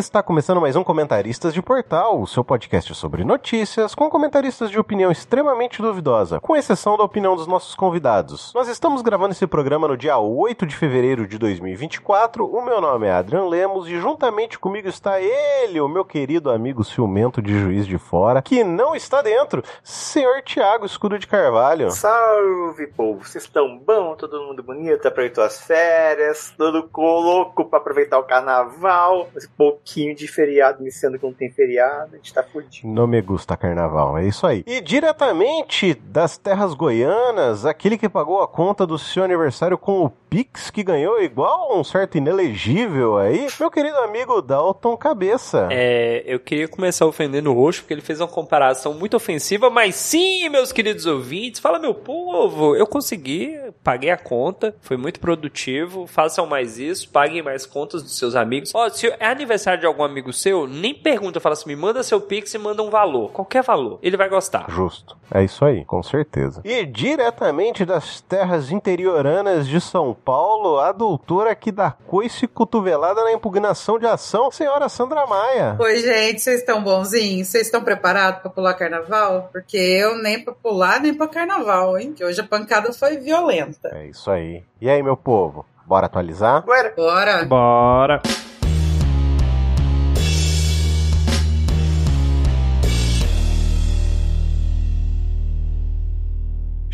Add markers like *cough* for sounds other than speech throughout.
está começando mais um Comentaristas de Portal, o seu podcast sobre notícias, com comentaristas de opinião extremamente duvidosa, com exceção da opinião dos nossos convidados. Nós estamos gravando esse programa no dia 8 de fevereiro de 2024. O meu nome é Adrian Lemos e juntamente comigo está ele, o meu querido amigo ciumento de Juiz de Fora, que não está dentro, senhor Tiago Escudo de Carvalho. Salve, povo! Vocês estão bom? Todo mundo bonito? Aproveitou as férias? Todo louco pra aproveitar o carnaval? Esse pouquinho de feriado, me sendo que não tem feriado, a gente tá fudido. Não me gusta carnaval, é isso aí. E diretamente das terras goianas, aquele que pagou a conta do seu aniversário com o Pix, que ganhou igual um certo inelegível aí, meu querido amigo Dalton Cabeça. É, eu queria começar ofendendo o Roxo, porque ele fez uma comparação muito ofensiva, mas sim, meus queridos ouvintes, fala meu povo, eu consegui, paguei a conta, foi muito produtivo, façam mais isso, paguem mais contas dos seus amigos. Ó, se é aniversário de algum amigo seu, nem pergunta, fala assim, me manda seu Pix e manda um valor, qualquer valor, ele vai gostar. Justo. É isso aí, com certeza. E diretamente das terras interioranas de São Paulo, a doutora que dá coice e cotovelada na impugnação de ação, senhora Sandra Maia. Oi, gente, vocês estão bonzinhos? Vocês estão preparados para pular carnaval? Porque eu nem pra pular, nem pra carnaval, hein? Que hoje a pancada foi violenta. É isso aí. E aí, meu povo, bora atualizar? Bora! Bora! Bora!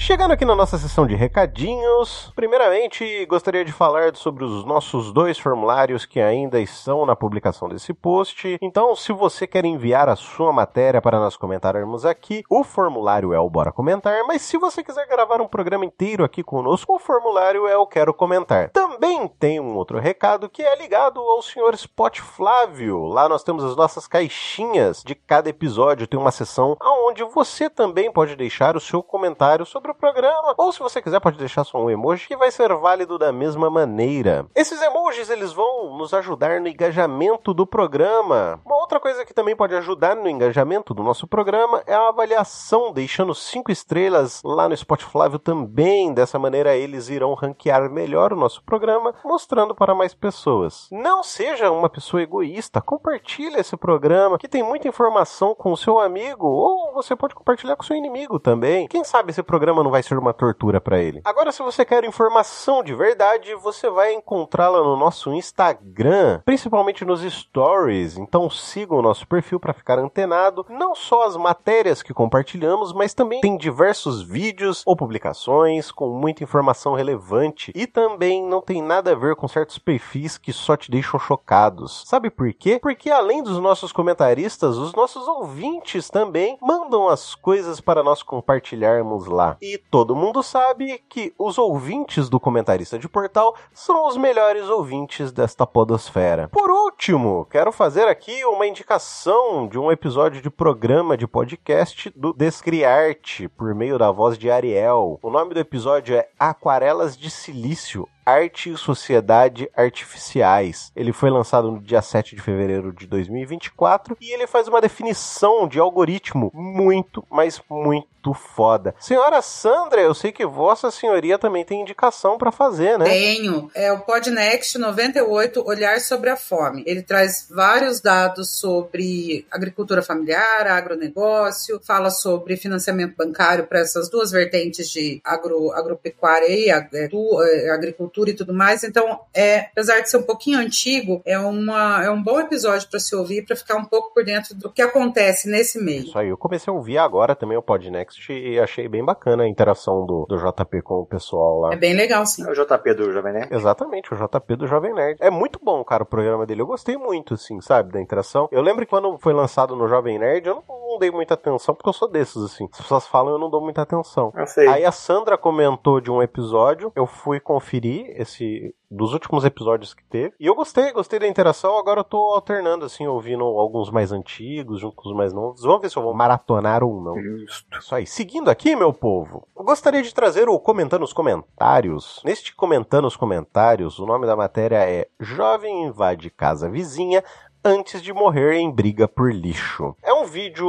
Chegando aqui na nossa sessão de recadinhos, primeiramente gostaria de falar sobre os nossos dois formulários que ainda estão na publicação desse post. Então, se você quer enviar a sua matéria para nós comentarmos aqui, o formulário é o Bora Comentar, mas se você quiser gravar um programa inteiro aqui conosco, o formulário é o Quero Comentar. Também tem um outro recado que é ligado ao senhor Spot Flávio. Lá nós temos as nossas caixinhas de cada episódio, tem uma seção onde você também pode deixar o seu comentário sobre o programa, ou se você quiser pode deixar só um emoji que vai ser válido da mesma maneira. Esses emojis eles vão nos ajudar no engajamento do programa. Uma outra coisa que também pode ajudar no engajamento do nosso programa é a avaliação, deixando cinco estrelas lá no Spotify também. Dessa maneira eles irão ranquear melhor o nosso programa, mostrando para mais pessoas. Não seja uma pessoa egoísta, compartilhe esse programa que tem muita informação com o seu amigo, ou você pode compartilhar com o seu inimigo também. Quem sabe esse programa não vai ser uma tortura para ele. Agora, se você quer informação de verdade, você vai encontrá-la no nosso Instagram, principalmente nos stories. Então siga o nosso perfil para ficar antenado, não só as matérias que compartilhamos, mas também tem diversos vídeos ou publicações com muita informação relevante e também não tem nada a ver com certos perfis que só te deixam chocados. Sabe por quê? Porque além dos nossos comentaristas, os nossos ouvintes também mandam as coisas para nós compartilharmos lá. E todo mundo sabe que os ouvintes do comentarista de portal são os melhores ouvintes desta podosfera. Por último, quero fazer aqui uma indicação de um episódio de programa de podcast do Descriarte por meio da voz de Ariel. O nome do episódio é Aquarelas de Silício. Arte e Sociedade Artificiais. Ele foi lançado no dia 7 de fevereiro de 2024 e ele faz uma definição de algoritmo muito, mas muito foda. Senhora Sandra, eu sei que Vossa Senhoria também tem indicação para fazer, né? Tenho. É o Podnext 98, Olhar sobre a Fome. Ele traz vários dados sobre agricultura familiar, agronegócio, fala sobre financiamento bancário para essas duas vertentes de agro, agropecuária e agricultura e tudo mais. Então, é, apesar de ser um pouquinho antigo, é, uma, é um bom episódio para se ouvir, para ficar um pouco por dentro do que acontece nesse meio. Isso aí, eu comecei a ouvir agora também o Podnext e achei bem bacana a interação do, do JP com o pessoal lá. É bem legal, sim. É o JP do Jovem Nerd? Exatamente, o JP do Jovem Nerd. É muito bom, cara, o programa dele. Eu gostei muito, assim, sabe, da interação. Eu lembro que quando foi lançado no Jovem Nerd, eu não, não dei muita atenção, porque eu sou desses, assim. As pessoas falam, eu não dou muita atenção. Eu sei. Aí a Sandra comentou de um episódio, eu fui conferir esse dos últimos episódios que teve. E eu gostei, gostei da interação. Agora eu tô alternando, assim, ouvindo alguns mais antigos junto com os mais novos. Vamos ver se eu vou maratonar ou não. Justo. Isso aí. Seguindo aqui, meu povo, eu gostaria de trazer o Comentando os Comentários. Neste Comentando os Comentários, o nome da matéria é Jovem invade casa vizinha antes de morrer em briga por lixo. É um vídeo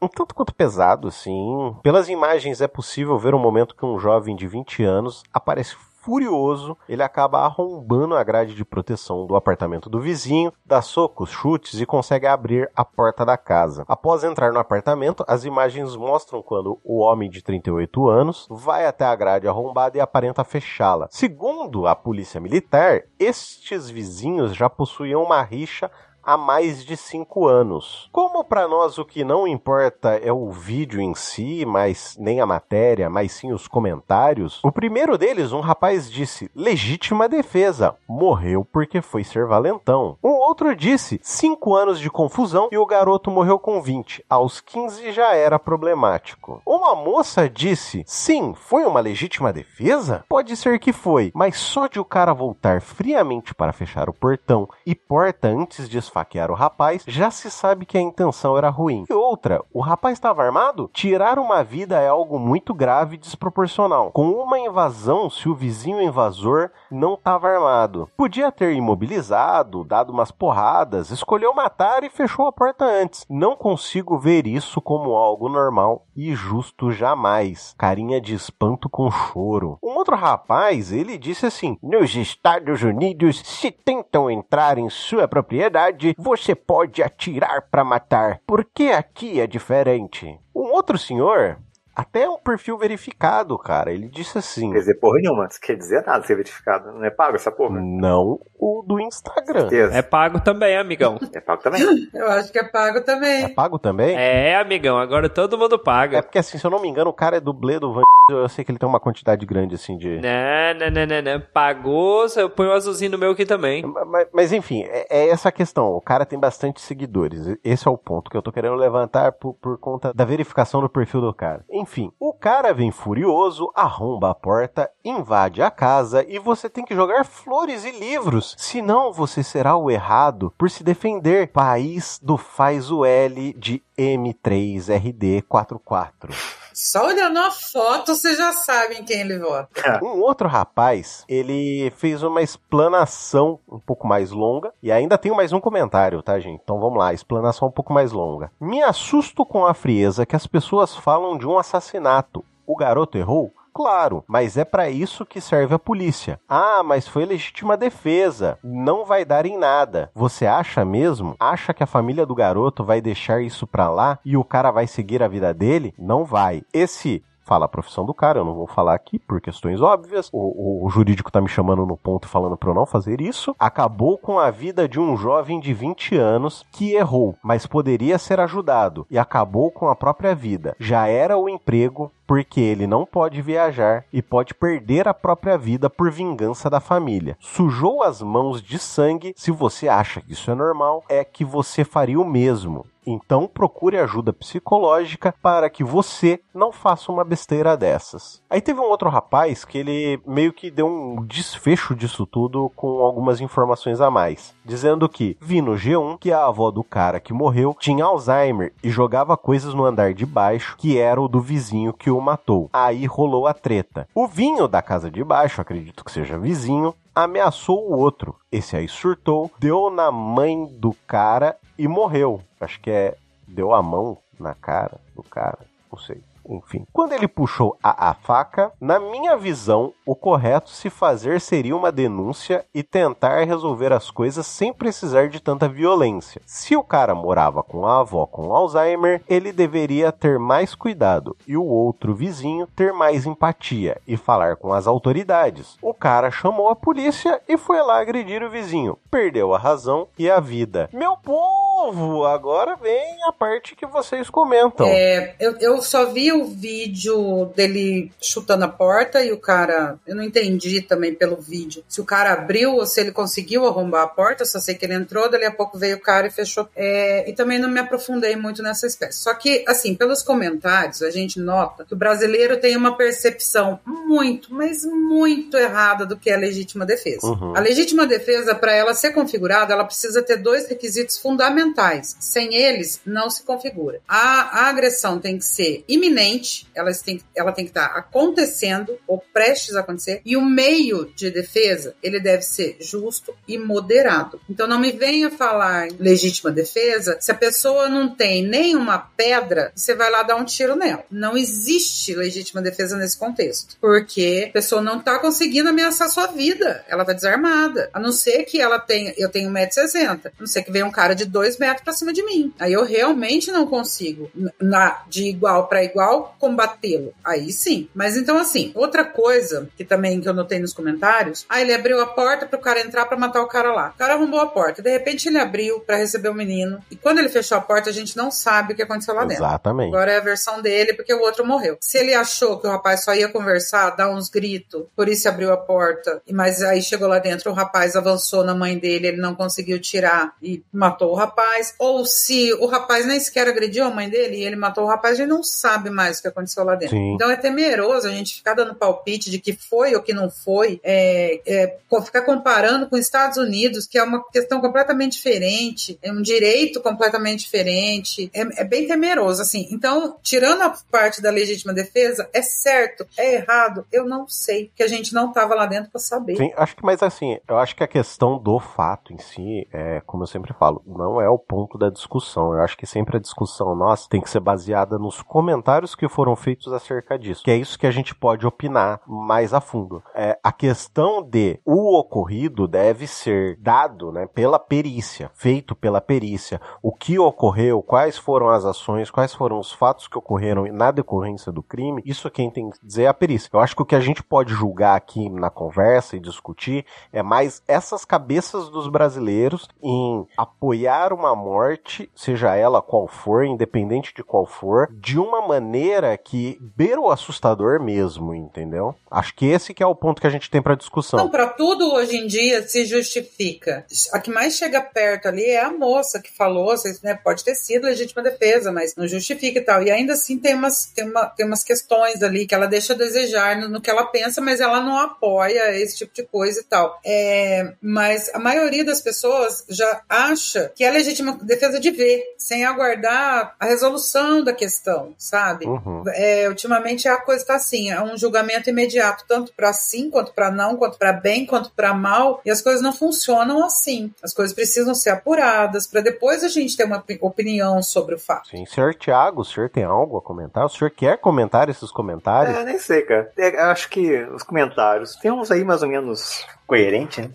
um tanto quanto pesado, assim. Pelas imagens é possível ver um momento que um jovem de 20 anos aparece furioso, ele acaba arrombando a grade de proteção do apartamento do vizinho, dá socos, chutes e consegue abrir a porta da casa. Após entrar no apartamento, as imagens mostram quando o homem de 38 anos vai até a grade arrombada e aparenta fechá-la. Segundo a polícia militar, estes vizinhos já possuíam uma rixa há mais de cinco anos. Como para nós o que não importa é o vídeo em si, mas nem a matéria, mas sim os comentários, o primeiro deles, um rapaz disse: legítima defesa, morreu porque foi ser valentão. Um outro disse: cinco anos de confusão e o garoto morreu com 20. Aos 15 já era problemático. Uma moça disse: sim, foi uma legítima defesa? Pode ser que foi, mas só de o cara voltar friamente para fechar o portão e porta antes de esfaquear o rapaz, já se sabe que a intenção era ruim. E outra, o rapaz estava armado? Tirar uma vida é algo muito grave e desproporcional. Com uma invasão, se o vizinho invasor não estava armado, podia ter imobilizado, dado umas porradas, escolheu matar e fechou a porta antes. Não consigo ver isso como algo normal e justo jamais. Carinha de espanto com choro. Um outro rapaz, ele disse assim: Nos Estados Unidos, se tentam entrar em sua propriedade, você pode atirar para matar, porque aqui é diferente. Um outro senhor, até um perfil verificado, cara, ele disse assim: Quer dizer porra nenhuma, isso quer dizer nada ser verificado. Não é pago essa porra? Não o do Instagram. Certeza. É pago também, amigão. É pago também. *laughs* Eu acho que é pago É também. pago também? É, amigão, agora todo mundo É paga. porque assim, se eu não me engano, o cara é dublê do Van eu sei que ele tem uma quantidade grande assim de. Não, não, não, não, não. Pagou, eu ponho o azulzinho no meu aqui também. Mas, mas, enfim, é, é essa a questão. O cara tem bastante seguidores. Esse é o ponto que eu tô querendo levantar por, por conta da verificação do perfil do cara. Enfim, o cara vem furioso, arromba a porta, invade a casa e você tem que jogar flores e livros. Senão você será o errado por se defender. País do faz o L de M3RD44. Só olhando a foto, vocês já sabem quem ele vota. Um outro rapaz, ele fez uma explanação um pouco mais longa e ainda tem mais um comentário, tá, gente? Então vamos lá, explanação um pouco mais longa. Me assusto com a frieza que as pessoas falam de um assassinato. O garoto errou? Claro, mas é para isso que serve a polícia. Ah, mas foi legítima defesa. Não vai dar em nada. Você acha mesmo? Acha que a família do garoto vai deixar isso pra lá e o cara vai seguir a vida dele? Não vai. Esse fala a profissão do cara, eu não vou falar aqui por questões óbvias. O, o, o jurídico tá me chamando no ponto falando para eu não fazer isso. Acabou com a vida de um jovem de 20 anos que errou, mas poderia ser ajudado e acabou com a própria vida. Já era o emprego porque ele não pode viajar e pode perder a própria vida por vingança da família. Sujou as mãos de sangue. Se você acha que isso é normal, é que você faria o mesmo. Então procure ajuda psicológica para que você não faça uma besteira dessas. Aí teve um outro rapaz que ele meio que deu um desfecho disso tudo com algumas informações a mais, dizendo que vi no G1 que a avó do cara que morreu tinha Alzheimer e jogava coisas no andar de baixo que era o do vizinho que o matou. Aí rolou a treta. O vinho da casa de baixo, acredito que seja vizinho, ameaçou o outro. Esse aí surtou, deu na mãe do cara e morreu. Acho que é deu a mão na cara do cara, não sei. Enfim, quando ele puxou a, a faca, na minha visão, o correto se fazer seria uma denúncia e tentar resolver as coisas sem precisar de tanta violência. Se o cara morava com a avó com Alzheimer, ele deveria ter mais cuidado e o outro vizinho ter mais empatia e falar com as autoridades. O cara chamou a polícia e foi lá agredir o vizinho. Perdeu a razão e a vida. Meu povo, agora vem a parte que vocês comentam. É, eu, eu só vi o vídeo dele chutando a porta e o cara. Eu não entendi também pelo vídeo se o cara abriu ou se ele conseguiu arrombar a porta. Só sei que ele entrou, dali a pouco veio o cara e fechou. É, e também não me aprofundei muito nessa espécie. Só que, assim, pelos comentários, a gente nota que o brasileiro tem uma percepção muito, mas muito errada do que é legítima defesa. Uhum. A legítima defesa, para ela ser configurada, ela precisa ter dois requisitos fundamentais. Sem eles, não se configura. A, a agressão tem que ser iminente iminente, ela tem, ela tem que estar acontecendo ou prestes a acontecer, e o meio de defesa, ele deve ser justo e moderado. Então não me venha falar em legítima defesa se a pessoa não tem nenhuma pedra, você vai lá dar um tiro nela. Não existe legítima defesa nesse contexto, porque a pessoa não está conseguindo ameaçar sua vida, ela está desarmada, a não ser que ela tenha, eu tenho 1,60m, a não ser que venha um cara de 2 metros para cima de mim. Aí eu realmente não consigo, na, de igual para igual, combatê-lo. Aí sim. Mas então, assim, outra coisa que também que eu notei nos comentários, ah, ele abriu a porta pro cara entrar para matar o cara lá. O cara arrombou a porta. De repente ele abriu para receber o menino. E quando ele fechou a porta, a gente não sabe o que aconteceu lá dentro. Exatamente. Agora é a versão dele, porque o outro morreu. Se ele achou que o rapaz só ia conversar, dar uns gritos, por isso abriu a porta, mas aí chegou lá dentro, o rapaz avançou na mãe dele, ele não conseguiu tirar e matou o rapaz. Ou se o rapaz nem sequer agrediu a mãe dele e ele matou o rapaz, a gente não sabe mais o que aconteceu lá dentro. Sim. Então é temeroso a gente ficar dando palpite de que foi ou que não foi, é, é, ficar comparando com os Estados Unidos, que é uma questão completamente diferente, é um direito completamente diferente, é, é bem temeroso, assim. Então, tirando a parte da legítima defesa, é certo, é errado, eu não sei, que a gente não estava lá dentro para saber. Sim, acho que, mas assim, eu acho que a questão do fato em si, é, como eu sempre falo, não é o ponto da discussão. Eu acho que sempre a discussão nossa tem que ser baseada nos comentários que foram feitos acerca disso. Que é isso que a gente pode opinar mais a fundo. É, a questão de o ocorrido deve ser dado né, pela perícia, feito pela perícia. O que ocorreu, quais foram as ações, quais foram os fatos que ocorreram na decorrência do crime, isso quem tem que dizer é a perícia. Eu acho que o que a gente pode julgar aqui na conversa e discutir é mais essas cabeças dos brasileiros em apoiar uma morte, seja ela qual for, independente de qual for, de uma maneira que beira o assustador mesmo, entendeu? Acho que esse que é o ponto que a gente tem para discussão. Não, para tudo hoje em dia se justifica. A que mais chega perto ali é a moça que falou, né, pode ter sido legítima defesa, mas não justifica e tal. E ainda assim tem umas, tem uma, tem umas questões ali que ela deixa a desejar no, no que ela pensa, mas ela não apoia esse tipo de coisa e tal. É, mas a maioria das pessoas já acha que é legítima defesa de ver, sem aguardar a resolução da questão, sabe? Uhum. É, ultimamente a coisa está assim, é um julgamento imediato, tanto para sim, quanto para não, quanto para bem, quanto para mal, e as coisas não funcionam assim. As coisas precisam ser apuradas para depois a gente ter uma opinião sobre o fato. Sim, senhor Tiago, o senhor tem algo a comentar? O senhor quer comentar esses comentários? É, nem sei, cara. Eu acho que os comentários, tem uns aí mais ou menos coerente, né?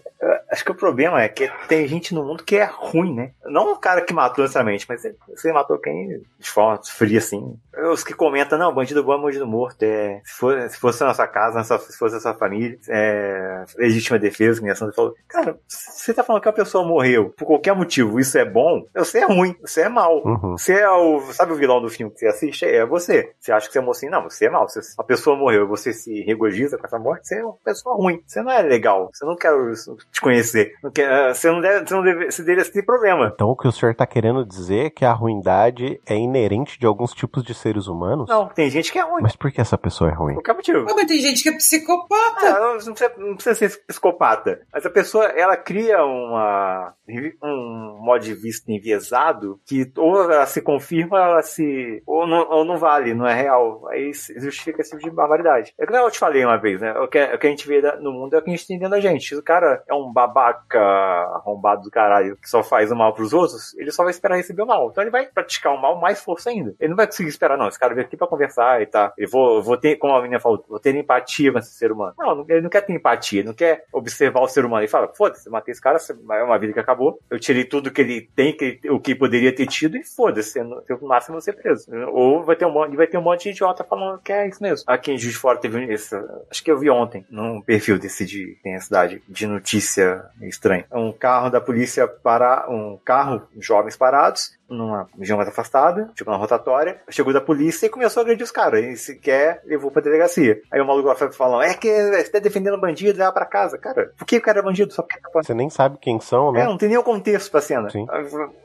Acho que o problema é que tem gente no mundo que é ruim, né? Não o cara que matou necessariamente, mas você matou quem de forma fria assim. Os que comentam, não, bandido bom é bandido morto. É, se, for, se fosse a nossa casa, se fosse a sua família, é legítima defesa, minha ação. Falou, cara, você tá falando que a pessoa morreu por qualquer motivo, isso é bom? Você é ruim, você é mal. Uhum. Você é o. Sabe o vilão do filme que você assiste? É você. Você acha que você é mocinho? Não, você é mal. Se a pessoa morreu e você se regozija com essa morte, você é uma pessoa ruim. Você não é legal. Você não quer te conhecer. Não quer, você não deve, você não deve, você deveria ter problema. Então o que o senhor tá querendo dizer é que a ruindade é inerente de alguns tipos de seres humanos? Não, tem gente que é ruim. Mas por que essa pessoa é ruim? Por qualquer motivo. Ah, mas tem gente que é psicopata. Ah, não, não, precisa, não precisa ser psicopata. Mas a pessoa, ela cria uma, um modo de vista enviesado que ou ela se confirma, ela se. ou não, ou não vale, não é real. Aí justifica esse tipo de barbaridade. É que eu te falei uma vez, né? O que, o que a gente vê no mundo é o que a gente tem dentro da gente. Se o cara é um babaca arrombado do caralho que só faz o mal pros outros, ele só vai esperar receber o mal. Então ele vai praticar o mal mais força ainda. Ele não vai conseguir esperar, não. Esse cara veio aqui pra conversar e tá. Eu vou, vou ter, como a menina falou, vou ter empatia com esse ser humano. Não, ele não quer ter empatia, ele não quer observar o ser humano. Ele fala, foda-se, matei esse cara, é uma vida que acabou. Eu tirei tudo que ele tem, que ele, o que poderia ter tido e foda-se. No máximo eu vou ser preso. Ou vai ter um monte, vai ter um monte de idiota falando que é isso mesmo. Aqui em Juiz Fora teve esse, acho que eu vi ontem, num perfil desse de, tem a de notícia estranha. Um carro da polícia para um carro, jovens parados, numa região mais afastada, tipo na rotatória, chegou da polícia e começou a agredir os caras. E se quer, levou pra delegacia. Aí o maluco lá falando, é que você tá defendendo bandido, leva pra casa. Cara, por que o cara é bandido? Só porque tá Você nem sabe quem são, né? É, não tem nenhum contexto pra cena. Sim.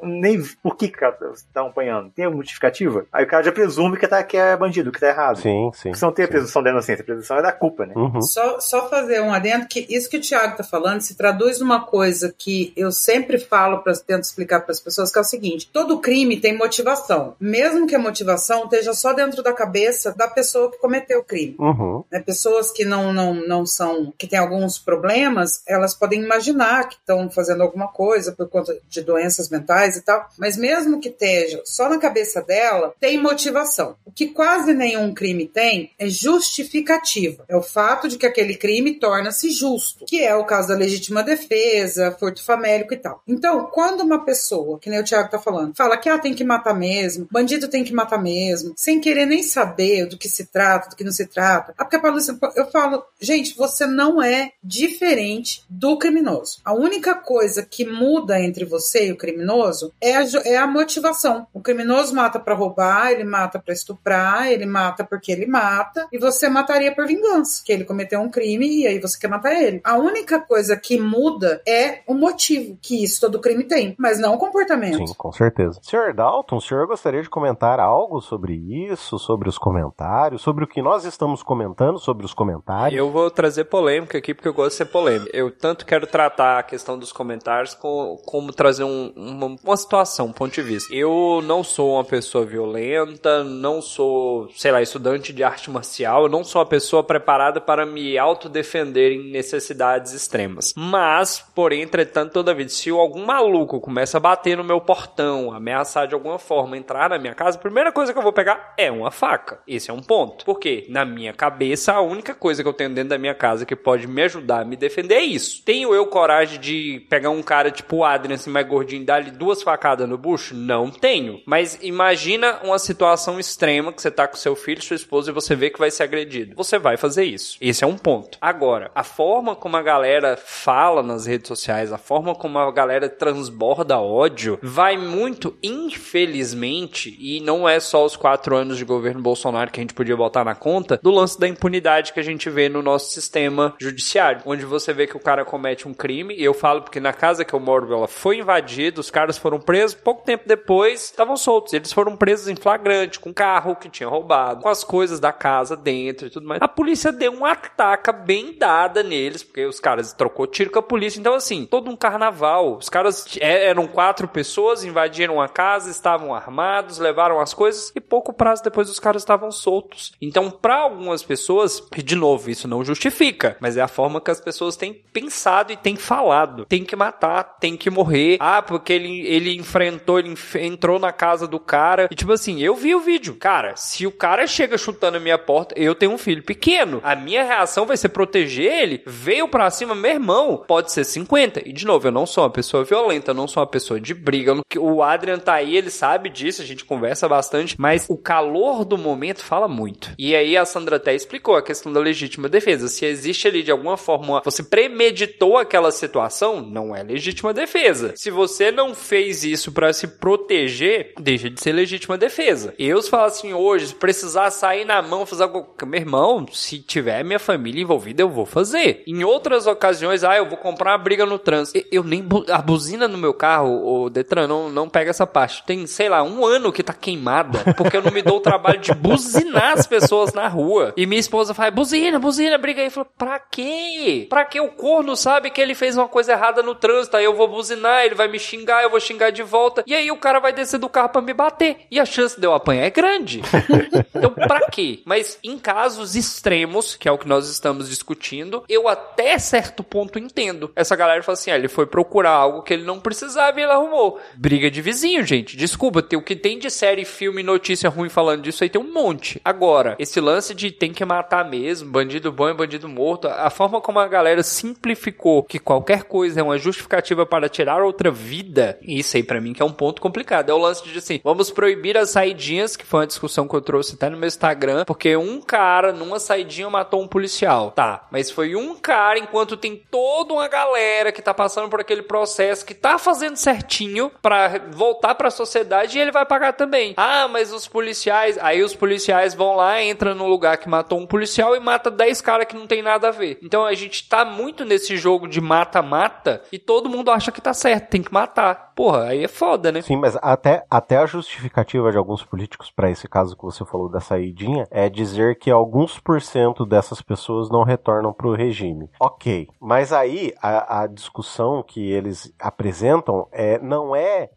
Nem por que o cara tá apanhando. Tem uma justificativa? Aí o cara já presume que, tá, que é bandido, que tá errado. Sim, sim. Você não tem a presunção da inocência, a presunção é da culpa, né? Uhum. Só, só fazer um adendo que isso que o Thiago tá falando se traduz numa coisa que eu sempre falo, pra, tento explicar para as pessoas, que é o seguinte: todo todo crime tem motivação, mesmo que a motivação esteja só dentro da cabeça da pessoa que cometeu o crime. Uhum. Né? Pessoas que não, não, não são, que têm alguns problemas, elas podem imaginar que estão fazendo alguma coisa por conta de doenças mentais e tal, mas mesmo que esteja só na cabeça dela, tem motivação. O que quase nenhum crime tem é justificativa. É o fato de que aquele crime torna-se justo, que é o caso da legítima defesa, furto famélico e tal. Então, quando uma pessoa, que nem o Thiago tá falando, fala que ah, tem que matar mesmo, bandido tem que matar mesmo, sem querer nem saber do que se trata, do que não se trata. Ah, porque a polícia, eu falo, gente, você não é diferente do criminoso. A única coisa que muda entre você e o criminoso é a, é a motivação. O criminoso mata para roubar, ele mata para estuprar, ele mata porque ele mata, e você mataria por vingança, que ele cometeu um crime e aí você quer matar ele. A única coisa que muda é o motivo, que isso todo crime tem, mas não o comportamento. Sim, com certeza. Senhor Dalton, o senhor gostaria de comentar algo sobre isso, sobre os comentários, sobre o que nós estamos comentando, sobre os comentários? Eu vou trazer polêmica aqui porque eu gosto de ser polêmico. Eu tanto quero tratar a questão dos comentários como, como trazer um, uma, uma situação, um ponto de vista. Eu não sou uma pessoa violenta, não sou, sei lá, estudante de arte marcial, eu não sou uma pessoa preparada para me autodefender em necessidades extremas. Mas, porém, entretanto, toda vez, se algum maluco começa a bater no meu portão, ameaçar de alguma forma, entrar na minha casa, a primeira coisa que eu vou pegar é uma faca. Esse é um ponto. Porque, na minha cabeça, a única coisa que eu tenho dentro da minha casa que pode me ajudar a me defender é isso. Tenho eu coragem de pegar um cara tipo o Adrian, assim, mais gordinho, e dar-lhe duas facadas no bucho? Não tenho. Mas imagina uma situação extrema que você tá com seu filho, sua esposa e você vê que vai ser agredido. Você vai fazer isso. Esse é um ponto. Agora, a forma como a galera fala nas redes sociais, a forma como a galera transborda ódio, vai muito, infelizmente, e não é só os quatro anos de governo Bolsonaro que a gente podia botar na conta, do lance da impunidade que a gente vê no nosso sistema judiciário, onde você vê que o cara comete um crime, e eu falo porque na casa que eu moro, ela foi invadida, os caras foram presos, pouco tempo depois estavam soltos. Eles foram presos em flagrante, com carro que tinha roubado, com as coisas da casa dentro e tudo mais. A polícia deu uma ataca bem dada neles, porque os caras trocou tiro com a polícia. Então, assim, todo um carnaval. Os caras é, eram quatro pessoas, invadiram a casa, estavam armados, levaram as coisas e pouco prazo depois os caras estavam soltos. Então, para algumas pessoas, e de novo, isso não justifica, mas é a forma que as pessoas têm pensado e têm falado. Tem que matar, tem que morrer. Ah, porque ele, ele enfrentou, ele enf entrou na casa do cara. E tipo assim, eu vi o vídeo. Cara, se o cara chega chutando a minha porta, eu tenho um filho pequeno. A minha reação vai ser proteger ele. Veio pra cima, meu irmão, pode ser 50. E de novo, eu não sou uma pessoa violenta, eu não sou uma pessoa de briga. O Adrian tá aí, ele sabe disso, a gente conversa bastante, mas o calor do momento fala muito. E aí a Sandra até explicou a questão da legítima defesa. Se existe ali de alguma forma, você premeditou aquela situação, não é legítima defesa. Se você não fez isso para se proteger, deixa de ser legítima defesa. Eu se falar assim hoje, se precisar sair na mão, fazer algo, meu irmão, se tiver minha família envolvida, eu vou fazer. Em outras ocasiões, ah, eu vou comprar uma briga no trânsito. Eu nem a buzina no meu carro, o Detran, não, não pega essa parte. Tem, sei lá, um ano que tá queimada, porque eu não me dou o trabalho de buzinar as pessoas na rua. E minha esposa fala, buzina, buzina, briga aí. Eu falo, pra quê? Pra que o corno sabe que ele fez uma coisa errada no trânsito? Aí eu vou buzinar, ele vai me xingar, eu vou xingar de volta. E aí o cara vai descer do carro para me bater. E a chance de eu apanhar é grande. *laughs* então, pra quê? Mas em casos extremos, que é o que nós estamos discutindo, eu até certo ponto entendo. Essa galera fala assim: ah, ele foi procurar algo que ele não precisava e ele arrumou. Briga de vizinho, gente. Desculpa, tem, o que tem de série, filme, notícia ruim falando disso aí tem um monte. Agora, esse lance de tem que matar mesmo, bandido bom e bandido morto, a forma como a galera simplificou que qualquer coisa é uma justificativa para tirar outra vida, isso aí para mim que é um ponto complicado. É o lance de assim, vamos proibir as saidinhas, que foi uma discussão que eu trouxe até no meu Instagram, porque um cara numa saidinha matou um policial. Tá, mas foi um cara enquanto tem toda uma galera que tá passando por aquele processo que tá fazendo certinho para voltar para a sociedade e ele vai pagar também. Ah, mas os policiais, aí os policiais vão lá, entra no lugar que matou um policial e mata 10 caras que não tem nada a ver. Então a gente tá muito nesse jogo de mata-mata e todo mundo acha que tá certo, tem que matar. Porra, aí é foda, né? Sim, mas até, até a justificativa de alguns políticos para esse caso que você falou da saidinha é dizer que alguns por cento dessas pessoas não retornam pro regime. Ok, mas aí a, a discussão que eles apresentam é, não é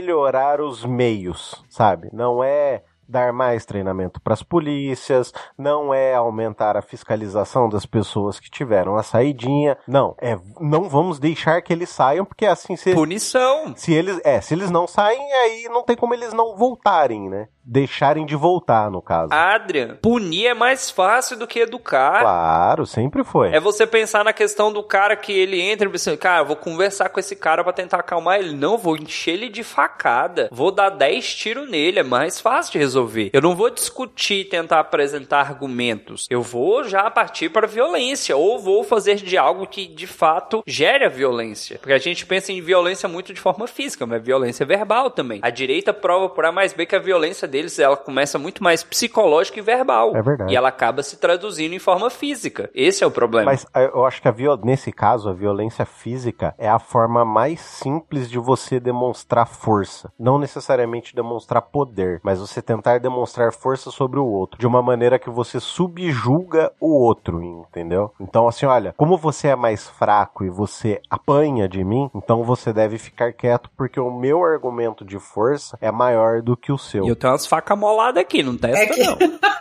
melhorar os meios, sabe? Não é dar mais treinamento para as polícias, não é aumentar a fiscalização das pessoas que tiveram a saidinha, não, é não vamos deixar que eles saiam porque assim se Punição. se eles é, se eles não saem aí não tem como eles não voltarem, né? Deixarem de voltar no caso. Adrian, punir é mais fácil do que educar. Claro, sempre foi. É você pensar na questão do cara que ele entra e pensa, cara, vou conversar com esse cara pra tentar acalmar ele. Não, vou encher ele de facada. Vou dar 10 tiros nele. É mais fácil de resolver. Eu não vou discutir e tentar apresentar argumentos. Eu vou já partir para violência. Ou vou fazer de algo que de fato gere a violência. Porque a gente pensa em violência muito de forma física, mas violência verbal também. A direita prova por A mais B que a violência deles ela começa muito mais psicológica e verbal. É verdade. E ela acaba se traduzindo em forma física. Esse é o problema. Mas eh, eu acho que a viol... nesse caso, a violência física é a forma mais simples de você demonstrar força. Não necessariamente demonstrar poder, mas você tentar demonstrar força sobre o outro. De uma maneira que você subjuga o outro, entendeu? Então, assim, olha, como você é mais fraco e você apanha de mim, então você deve ficar quieto, porque o meu argumento de força é maior do que o seu. E eu tenho umas facas moladas aqui, não testa É que- não. *laughs*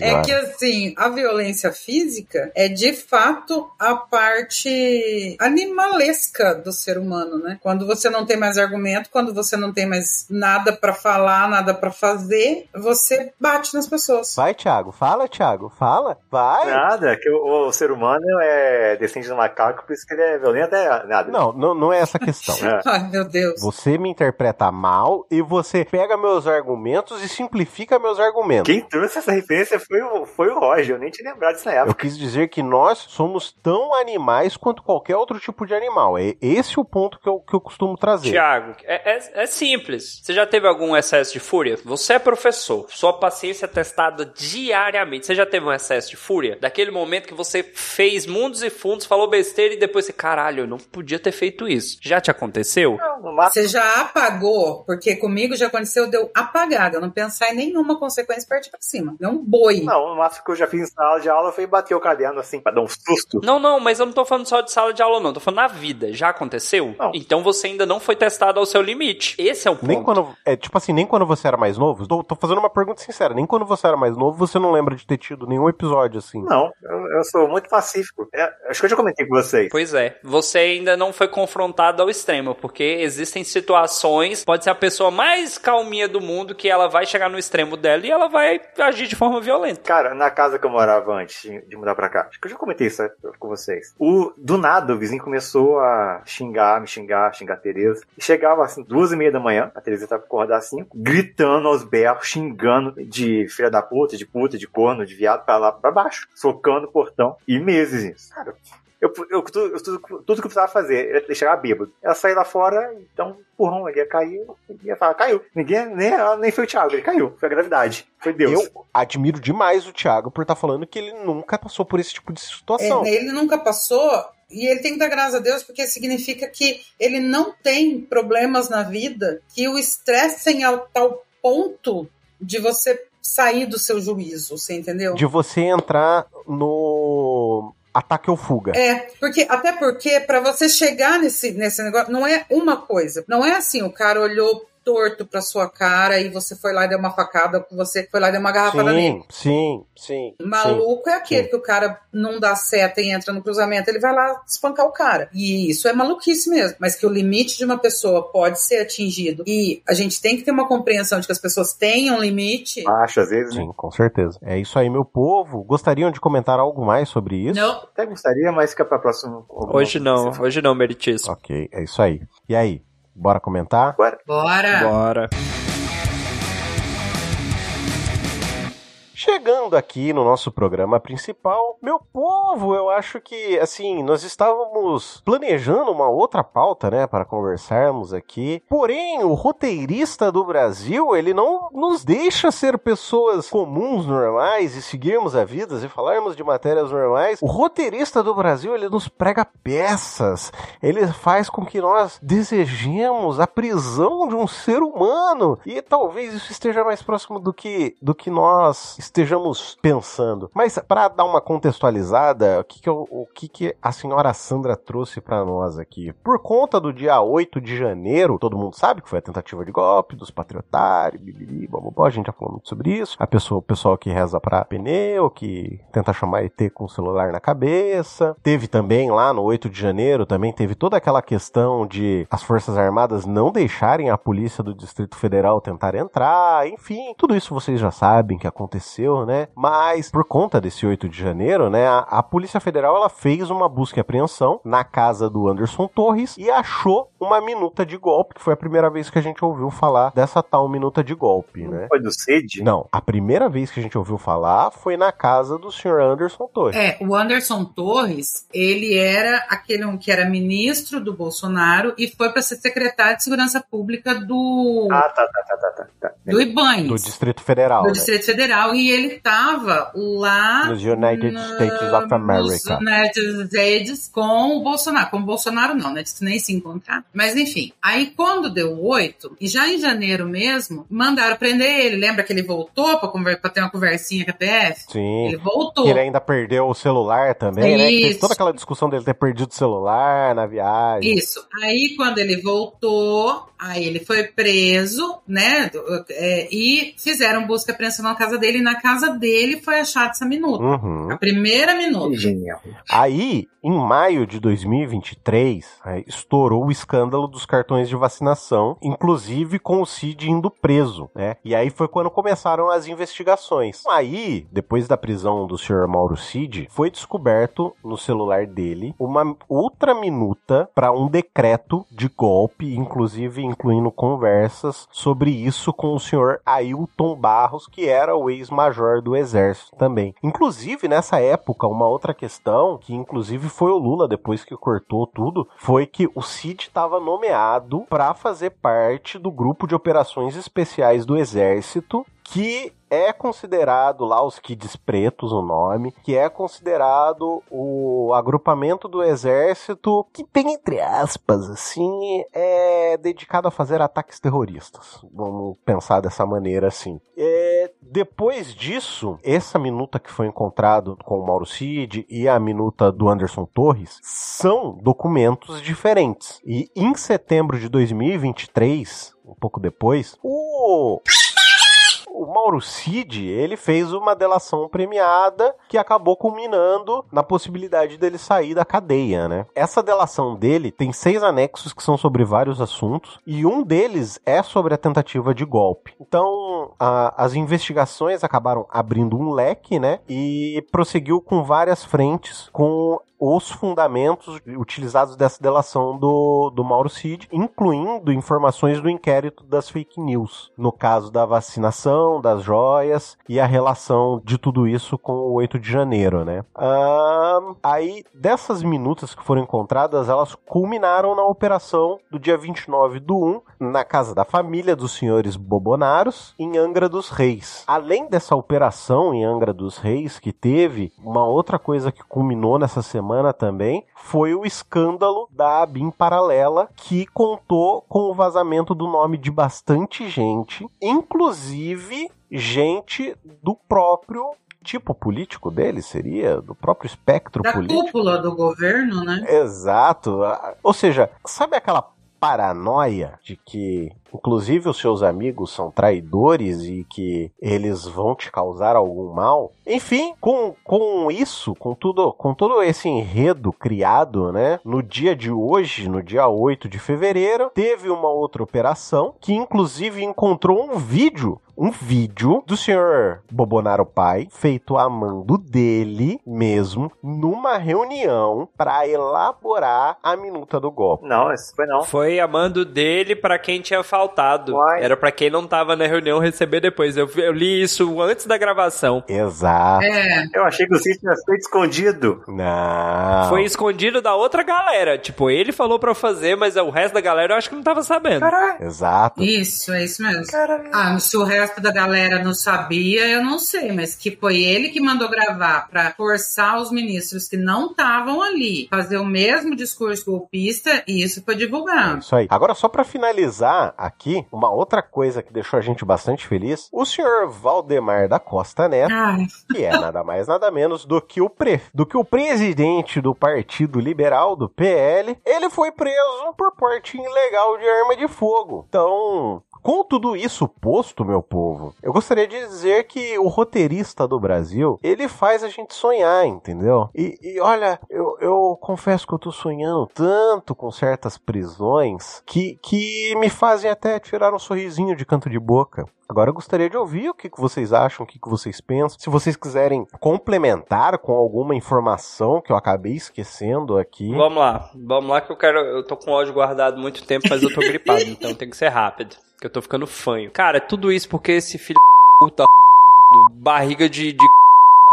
É que assim, a violência física é de fato a parte animalesca do ser humano, né? Quando você não tem mais argumento, quando você não tem mais nada pra falar, nada pra fazer, você bate nas pessoas. Vai, Thiago, fala, Thiago, fala, vai. Nada, que o, o ser humano é descendente do macaco, por isso que ele é violento, é nada. Não, não, não é essa a questão. É. *laughs* Ai, meu Deus. Você me interpreta mal e você pega meus argumentos e simplifica meus argumentos. Quem trouxe essa referência foi o, foi o Roger, eu nem tinha lembrado disso na Eu época. quis dizer que nós somos tão animais quanto qualquer outro tipo de animal. É esse o ponto que eu, que eu costumo trazer. Tiago, é, é- é simples. Você já teve algum excesso de fúria? Você é professor, sua paciência é testada diariamente. Você já teve um excesso de fúria? Daquele momento que você fez mundos e fundos, falou besteira e depois você, caralho, eu não podia ter feito isso. Já te aconteceu? Não, Você já apagou, porque comigo já aconteceu de eu apagar, de eu não pensar em nenhuma consequência partir pra cima. Não um boi. não, no máximo que eu já fiz em sala de aula foi bater o caderno assim, pra dar um susto. Não, não, mas eu não tô falando só de sala de aula, não. Tô falando na vida. Já aconteceu? Não. Então você ainda não foi testado ao seu limite. Esse é o ponto. Nem quando. É tipo assim, nem quando você era mais novo. Tô, tô fazendo uma pergunta sincera. Nem quando você era mais novo, você não lembra de ter tido nenhum episódio assim. Não, eu, eu sou muito pacífico. É, acho que eu já comentei com vocês. Pois é, você ainda não foi confrontado ao extremo, porque existem situações, pode ser a pessoa mais calminha do mundo, que ela vai chegar no extremo dela e ela vai agir de forma violenta. Cara, na casa que eu morava antes de mudar pra cá, acho que eu já comentei isso com vocês. O, do nada, o vizinho começou a xingar, me xingar, xingar a Tereza. E chegava assim, duas e meia da manhã, a Tereza tava acordada assim, gritando aos berros, xingando de filha da puta, de puta, de corno, de viado, pra lá, pra baixo, socando o portão. E meses isso. Cara, eu, eu, tudo, eu- tudo, tudo que eu precisava fazer era deixar ela bêbado. Ela sair lá fora, então, empurrão, ele ia cair, ele ia falar, caiu. Ninguém, nem, ela, nem foi o Thiago, ele caiu. Foi a gravidade. Foi Deus. Eu admiro demais o Thiago por estar falando que ele nunca passou por esse tipo de situação. É, ele nunca passou e ele tem que dar graças a Deus porque significa que ele não tem problemas na vida que o estressem ao tal ponto de você sair do seu juízo, você entendeu? De você entrar no ataque ou fuga. É, porque até porque para você chegar nesse, nesse negócio não é uma coisa, não é assim, o cara olhou torto pra sua cara e você foi lá e deu uma facada, você foi lá e deu uma garrafada nele. sim, sim, sim. Maluco é aquele sim. que o cara não dá seta e entra no cruzamento, ele vai lá espancar o cara. E isso é maluquice mesmo. Mas que o limite de uma pessoa pode ser atingido e a gente tem que ter uma compreensão de que as pessoas têm um limite. Acho, às vezes? Sim, com certeza. É isso aí, meu povo. Gostariam de comentar algo mais sobre isso? Não, Até gostaria, mas fica pra próxima. Hoje não, hoje não, meritíssimo. Ok, é isso aí. E aí, bora comentar? Agora, bora. Bora. Chegando aqui no nosso programa principal, meu povo, eu acho que, assim, nós estávamos planejando uma outra pauta, né, para conversarmos aqui. Porém, o roteirista do Brasil, ele não nos deixa ser pessoas comuns, normais e seguirmos a vida e falarmos de matérias normais. O roteirista do Brasil, ele nos prega peças. Ele faz com que nós desejemos a prisão de um ser humano. E talvez isso esteja mais próximo do que do que nós estejamos pensando. Mas para dar uma contextualizada, o que, que, eu, o que, que a senhora Sandra trouxe para nós aqui? Por conta do dia 8 de janeiro, todo mundo sabe que foi a tentativa de golpe dos patriotários, bibiri, bababó, a gente já falou muito sobre isso. A pessoa, o pessoal que reza pra pneu, que tenta chamar ET com o celular na cabeça. Teve também lá no 8 de janeiro, também teve toda aquela questão de as Forças Armadas não deixarem a polícia do Distrito Federal tentar entrar, enfim, tudo isso vocês já sabem que aconteceu, né? Mas por conta desse 8 de janeiro, né, a, a Polícia Federal ela fez uma busca e apreensão na casa do Anderson Torres e achou uma minuta de golpe, que foi a primeira vez que a gente ouviu falar dessa tal minuta de golpe, né? Foi do CID? Não, a primeira vez que a gente ouviu falar foi na casa do senhor Anderson Torres. É, o Anderson Torres, ele era aquele um que era ministro do Bolsonaro e foi para ser secretário de Segurança Pública do Ah, tá, tá, tá, tá, tá. tá. do IBANES. Do Distrito Federal. do né? Distrito Federal e ele estava lá Nos United na- States of America. United States com o Bolsonaro. Com o Bolsonaro não, né? Disse nem se encontrar. Mas enfim, aí quando deu oito, e já em janeiro mesmo, mandaram prender ele. Lembra que ele voltou pra ter uma conversinha com a PF? Sim. Ele voltou. Ele ainda perdeu o celular também, né? Que Teve Isso. toda aquela discussão dele ter perdido o celular na viagem. Isso. Aí, quando ele voltou, aí ele foi preso, né? é, e fizeram busca e apreensão na casa dele. E na casa dele foi achada essa minuta. Uhum. A primeira minuta. Genial. Aí, em maio de 2023, aí, estourou o escândalo dos cartões de vacinação, inclusive com o Cid indo preso, né? E aí foi quando começaram as investigações. Aí, depois da prisão do senhor Mauro Cid, foi descoberto no celular dele uma outra minuta para um decreto de golpe, inclusive incluindo conversas sobre isso com o senhor Ailton Barros, que era o ex-major do exército também. Inclusive, nessa época, uma outra questão, que inclusive foi o Lula depois que cortou tudo, foi que o Cid estava nomeado para fazer parte do grupo de operações especiais do exército que é considerado lá os Kids Pretos, o nome, que é considerado o agrupamento do exército que, bem entre aspas, assim, é dedicado a fazer ataques terroristas. Vamos pensar dessa maneira assim. É, depois disso, essa minuta que foi encontrado com o Mauro Cid e a minuta do Anderson Torres são documentos diferentes. E em setembro de 2023, um pouco depois, o Mauro Cid, ele fez uma delação premiada que acabou culminando na possibilidade dele sair da cadeia, né? Essa delação dele tem seis anexos que são sobre vários assuntos e um deles é sobre a tentativa de golpe. Então, a- as investigações acabaram abrindo um leque, né? E prosseguiu com várias frentes com os fundamentos utilizados dessa delação do, do Mauro Cid, incluindo informações do inquérito das fake news, no caso da vacinação, das joias e a relação de tudo isso com o 8 de janeiro, né? Ahn, aí, dessas minutas que foram encontradas, elas culminaram na operação do dia 29 do 1, na casa da família dos senhores Bobonaros, em Angra dos Reis. Além dessa operação em Angra dos Reis que teve, uma outra coisa que culminou nessa semana também foi o escândalo da ABIN paralela que contou com o vazamento do nome de bastante gente, inclusive gente do próprio tipo político dele, seria do próprio espectro Da político. cúpula do governo, né? Exato. Ou seja, sabe aquela paranoia de que, inclusive, os seus amigos são traidores e que eles vão te causar algum mal? Enfim, com, com isso, com tudo, com todo esse enredo criado, né? No dia de hoje, no dia 8 de fevereiro, teve uma outra operação que, inclusive, encontrou um vídeo um vídeo do senhor Bobonaro Pai, feito a mando dele mesmo, numa reunião para elaborar a minuta do golpe. Não, esse foi não. Foi a mando dele pra quem tinha faltado. Uai. Era pra quem não tava na reunião receber depois. Eu, eu li isso antes da gravação. Exato. É, Eu achei que o Cid tinha feito escondido. Não. Foi escondido da outra galera. Tipo, ele falou pra eu fazer, mas o resto da galera eu acho que não tava sabendo. Caralho, Exato. isso, é isso mesmo. caralho. Ah, se o resto da galera não sabia, eu não sei, mas que foi ele que mandou gravar pra forçar os ministros que não estavam ali fazer o mesmo discurso golpista e isso foi É divulgado. Isso aí. Agora, só para finalizar a aqui uma outra coisa que deixou a gente bastante feliz. O senhor Valdemar da Costa Neto, Ai, que é nada mais nada menos do que o pre... do que o presidente do Partido Liberal do PL, ele foi preso por porte ilegal de arma de fogo. Então, com tudo isso posto, meu povo, eu gostaria de dizer que o roteirista do Brasil, ele faz a gente sonhar, entendeu? E, e olha, eu, eu confesso que eu tô sonhando tanto com certas prisões que, que me fazem até tirar um sorrisinho de canto de boca. Agora eu gostaria de ouvir o que, que vocês acham, o que, que vocês pensam. Se vocês quiserem complementar com alguma informação que eu acabei esquecendo aqui. Vamos lá, vamos lá que eu quero. Eu tô com ódio guardado muito tempo, mas eu tô gripado, então tem que ser rápido. Que eu tô ficando fanho. Cara, tudo isso porque esse filho da puta barriga de, de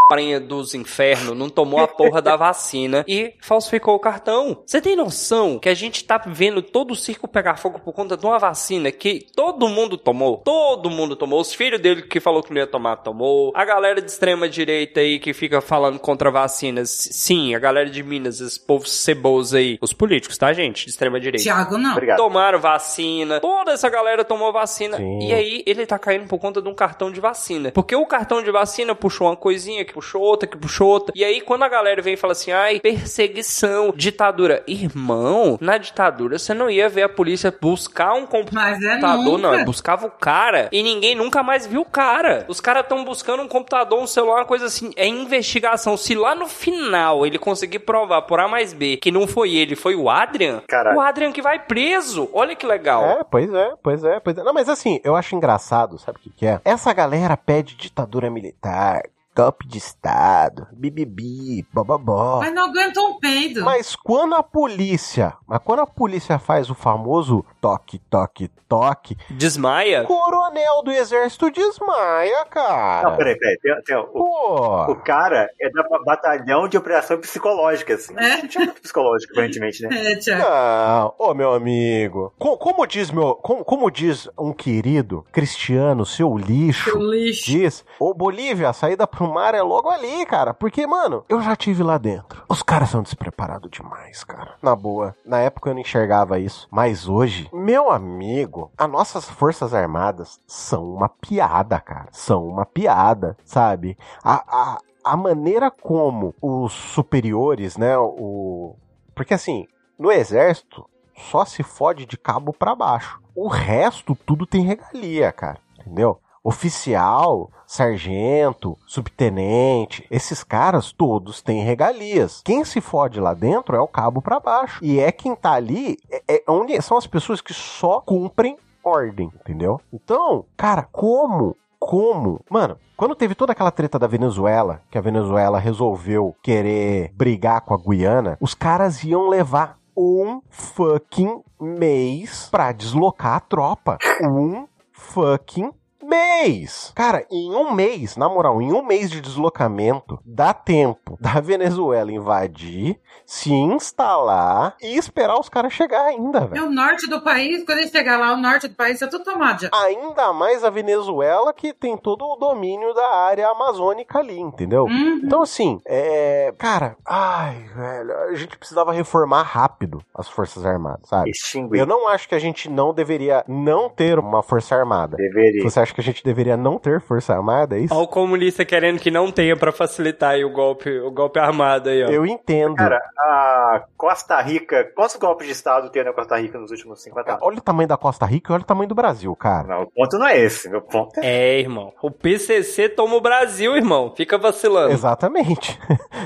prenha dos infernos não tomou a porra da vacina e falsificou o cartão. Você tem noção que a gente tá vendo todo o circo pegar fogo por conta de uma vacina que todo mundo tomou? Todo mundo tomou. Os filhos dele que falou que não ia tomar, tomou. A galera de extrema direita aí que fica falando contra vacinas. Sim, a galera de Minas, esse povo ceboso aí. Os políticos, tá, gente? De extrema direita. Tiago, não. Obrigado. Tomaram vacina, toda essa galera tomou vacina. Sim. E aí ele tá caindo por conta de um cartão de vacina. Porque o cartão de vacina puxou uma coisinha, que puxou outra, que puxou outra. E aí quando a galera vem e fala assim, ai, perseguição, ditadura. Irmão, na ditadura você não ia ver a polícia buscar um computador. Mas é Não, buscava o cara e ninguém nunca mais viu o cara. Os caras estão buscando um computador, um celular, uma coisa assim. É investigação. Se lá no final ele conseguir provar por A mais B que não foi ele, foi o Adrian, Caralho. o Adrian que vai preso. Olha que legal. É, pois é, pois é, pois é. Não, mas assim, eu acho engraçado, sabe o que, que é? Essa galera pede ditadura militar, golpe de Estado, bibibi, bababó. Mas não aguentou um peido. Mas quando a polícia, mas quando a polícia faz o famoso toque, toque, toque, Desmaia? coronel do exército desmaia, cara. Não, peraí, peraí. Tem, tem, o, o cara é da batalhão de operação psicológica, assim. É. Tinha muito psicológico, aparentemente, né? É, Tiago. Não, ô meu amigo. Co- como diz meu, como, como diz um querido Cristiano, seu lixo, Seu lixo. diz, ô Bolívia, a saída pro mar é logo ali, cara. Porque, mano, eu já tive lá dentro. Os caras são despreparados demais, cara. Na boa. Na época eu não enxergava isso. Mas hoje, meu amigo, as nossas forças armadas são uma piada, cara. São uma piada, sabe? A, a, a maneira como os superiores, né, o... Porque assim, no exército, só se fode de cabo pra baixo. O resto, tudo tem regalia, cara. Entendeu? Oficial, sargento, subtenente, esses caras todos têm regalias. Quem se fode lá dentro é o cabo pra baixo. E é quem tá ali, é, é onde são as pessoas que só cumprem ordem, entendeu? Então, cara, como como? Mano, quando teve toda aquela treta da Venezuela, que a Venezuela resolveu querer brigar com a Guiana, os caras iam levar um fucking mês pra deslocar a tropa. Um fucking mês. Cara, em um mês, na moral, em um mês de deslocamento, dá tempo da Venezuela invadir, se instalar e esperar os caras chegar ainda, É velho. o norte do país, quando ele chegar lá, o norte do país é tudo tomado já. Ainda mais a Venezuela que tem todo o domínio da área amazônica ali, entendeu? Uhum. Então, assim, é. Cara, ai, velho, a gente precisava reformar rápido as Forças Armadas, sabe? Extinguir. Eu não acho que a gente não deveria não ter uma Força Armada. Deveria. Você acha que a gente deveria não ter Força Armada? É isso? Olha o comunista querendo que não tenha pra facilitar aí o golpe, o golpe armado aí, ó. Eu entendo. Cara, a Costa Rica. Quantos golpes de Estado teve na Costa Rica nos últimos 50 anos? Olha o tamanho da Costa Rica e olha o tamanho do Brasil, cara. Não, o ponto não é esse. Meu ponto é. É, irmão. O PCC toma o Brasil, irmão. Fica vacilando. Exatamente.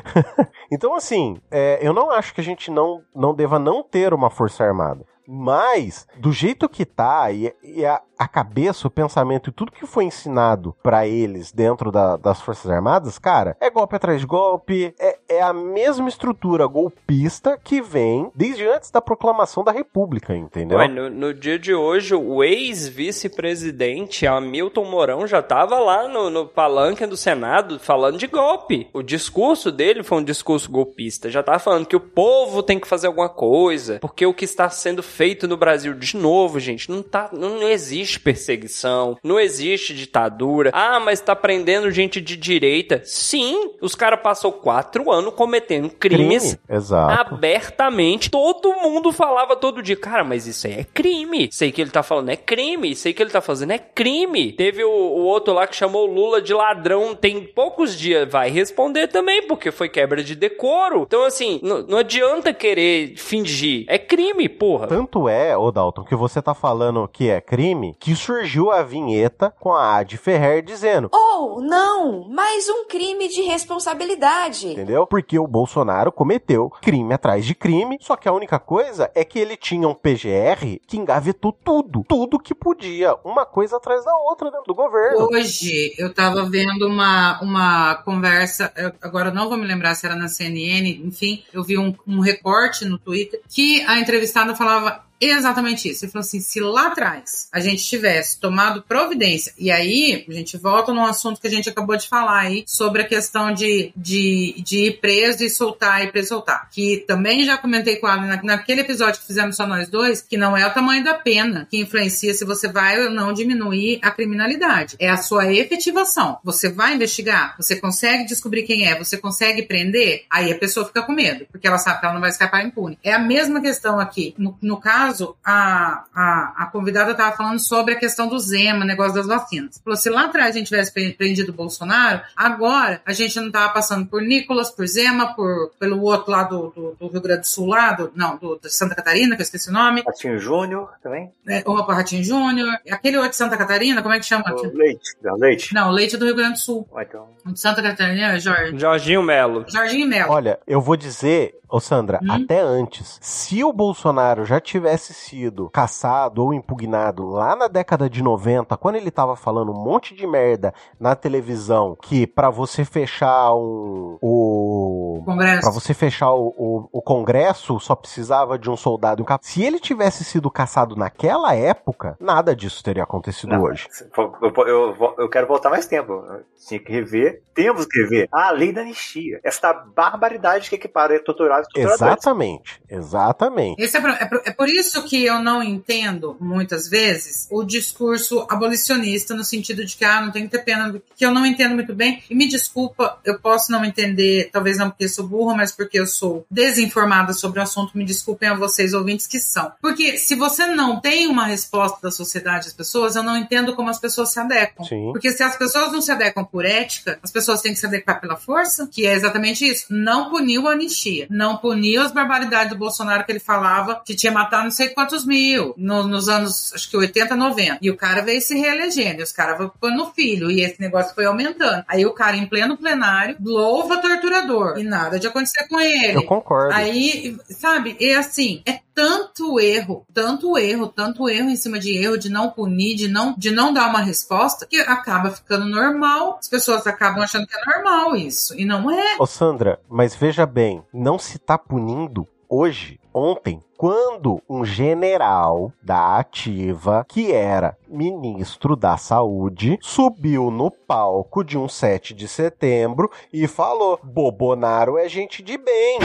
*laughs* então, assim, é, eu não acho que a gente não, não deva não ter uma força armada. Mas, do jeito que tá, e, e a, a cabeça, o pensamento e tudo que foi ensinado pra eles dentro da- das Forças Armadas, cara, é golpe atrás de golpe, é, é a mesma estrutura golpista que vem desde antes da proclamação da República, entendeu? Ué, no, no dia de hoje, o ex-vice-presidente Hamilton Mourão já tava lá no, no palanque do Senado falando de golpe. O discurso dele foi um discurso golpista. Já tava falando que o povo tem que fazer alguma coisa. Porque o que está sendo feito no Brasil, de novo, gente, não, tá, não, não existe perseguição, não existe ditadura. Ah, mas tá prendendo gente de direita. Sim, os caras passou quatro fulano cometendo crimes Crime, exato. abertamente. Todo mundo falava todo dia, cara, mas isso aí é crime. Sei que ele tá falando é crime. Sei que ele tá fazendo é crime. Teve o, o outro lá que chamou o Lula de ladrão tem poucos dias. Vai responder também, porque foi quebra de decoro. Então, assim, não, não adianta querer fingir. É crime, porra. Tanto é, ô Dalton, que você tá falando que é crime, que surgiu a vinheta com a Ad Ferrer dizendo, Oh, não! Mais um crime de responsabilidade. entendeu? Porque o Bolsonaro cometeu crime atrás de crime, só que a única coisa é que ele tinha um PGR que engavetou tudo, tudo que podia, uma coisa atrás da outra dentro do governo. Hoje eu tava vendo uma, uma conversa, agora não vou me lembrar se era na CNN, enfim, eu vi um, um recorte no Twitter que a entrevistada falava exatamente isso. Ele falou assim: se lá atrás a gente tivesse tomado providência, e aí a gente volta num assunto que a gente acabou de falar aí sobre a questão de, de, de ir preso e soltar, ir preso e soltar. Que também já comentei com ela na, naquele episódio que fizemos só nós dois, que não é o tamanho da pena que influencia se você vai ou não diminuir a criminalidade. É a sua efetivação. Você vai investigar, você consegue descobrir quem é, você consegue prender, aí a pessoa fica com medo, porque ela sabe que ela não vai escapar impune. É a mesma questão aqui. No, no caso, a, a, a convidada estava falando sobre a questão do Zema, negócio das vacinas. Falou, se lá atrás a gente tivesse pre- prendido o Bolsonaro, agora a gente não estava passando por Nicolas, por Zema, por, pelo outro lá do, do, do Rio Grande do Sul, lá, do, não, do, de Santa Catarina, que eu esqueci o nome, Patinho Júnior também. né, o Ratinho Júnior, aquele outro de Santa Catarina, como é que chama? O Leite. Não, Leite. Não, o Leite do Rio Grande do Sul. Ou então. O de Santa Catarina é Jorge. Jorginho Melo. Jorginho Melo. Olha, eu vou dizer, ô Sandra, Hum? até antes, se o Bolsonaro já tivesse sido caçado ou impugnado lá na década de 90, quando ele tava falando um monte de merda na televisão, que pra você fechar um, o Congresso. Pra você fechar o, o, o Congresso, só precisava de um soldado e um cap... Se ele tivesse sido caçado naquela época, nada disso teria acontecido Não, hoje. Eu, eu, eu, quero voltar mais tempo. Tinha que rever. Temos que rever a lei da anistia. Essa barbaridade que equipara torturados Exatamente, exatamente. Esse é, é, é por isso que eu não entendo, muitas vezes, o discurso abolicionista, no sentido de que ah, não tem que ter pena, que eu não entendo muito bem. E me desculpa, eu posso não entender, talvez não porque sou burra, mas porque eu sou desinformada sobre o assunto. Me desculpem a vocês, ouvintes, que são. Porque se você não tem uma resposta da sociedade às pessoas, eu não entendo como as pessoas se adequam. Sim. Porque se as pessoas não se adequam por ética, as pessoas têm que se adequar pela força, que é exatamente isso. Não puniu a anistia. Não puniu as barbaridades do Bolsonaro que ele falava que tinha matado não sei quantos mil no- nos anos, acho que 80, 90. E o cara veio se reelegendo. E os caras vão pôr no filho. E esse negócio foi aumentando. Aí o cara, em pleno plenário, louva torturador. E nada de acontecer com ele. Eu concordo. Aí, sabe, é assim, é tanto erro, tanto erro, tanto erro em cima de erro, de não punir, de não, de não dar uma resposta, que acaba ficando normal. As pessoas acabam achando que é normal isso. E não é. Ô Sandra, mas veja bem, não se tá punindo hoje, ontem, quando um general da ativa, que era ministro da saúde, subiu no palco de um 7 de setembro e falou: Bobonaro é gente de bem.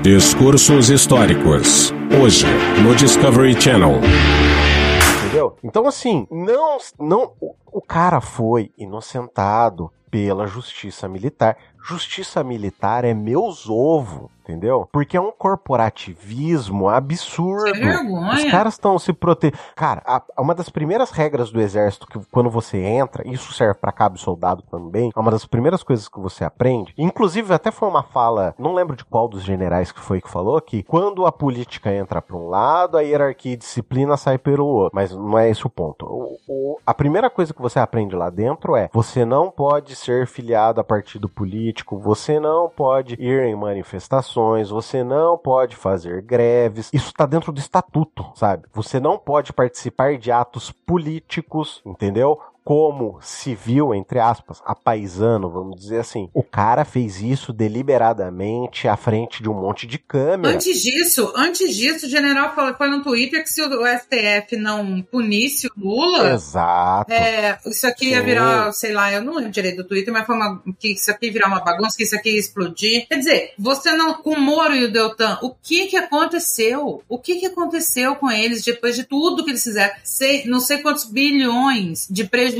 Discursos históricos. Hoje, no Discovery Channel. Entendeu? Então, assim, não. não o, o cara foi inocentado pela justiça militar. Justiça militar é meus ovo, entendeu? Porque é um corporativismo absurdo. Que vergonha. Os caras estão se protegendo. Cara, a- uma das primeiras regras do exército que quando você entra, isso serve pra cabo soldado também, é uma das primeiras coisas que você aprende. Inclusive, até foi uma fala, não lembro de qual dos generais que foi que falou, que quando a política entra pra um lado, a hierarquia e disciplina sai pelo outro. Mas não é esse o ponto. O- o- a primeira coisa que você aprende lá dentro é: você não pode ser filiado a partido político, você não pode ir em manifestações, você não pode fazer greves. Isso tá dentro do estatuto, sabe? Você não pode participar de atos políticos, entendeu? Como civil, entre aspas, apaisano, vamos dizer assim. O cara fez isso deliberadamente à frente de um monte de câmera. Antes disso, antes disso, o general falou, foi no Twitter que se o STF não punisse o Lula, Exato. É, isso aqui ia Sim. virar, sei lá, eu não lembro direito do Twitter, mas foi uma, que isso aqui ia virar uma bagunça, que isso aqui ia explodir. Quer dizer, você não, com o Moro e o Deltan, o que que aconteceu? O que que aconteceu com eles depois de tudo que eles fizeram? Sei, não sei quantos bilhões de prejuízo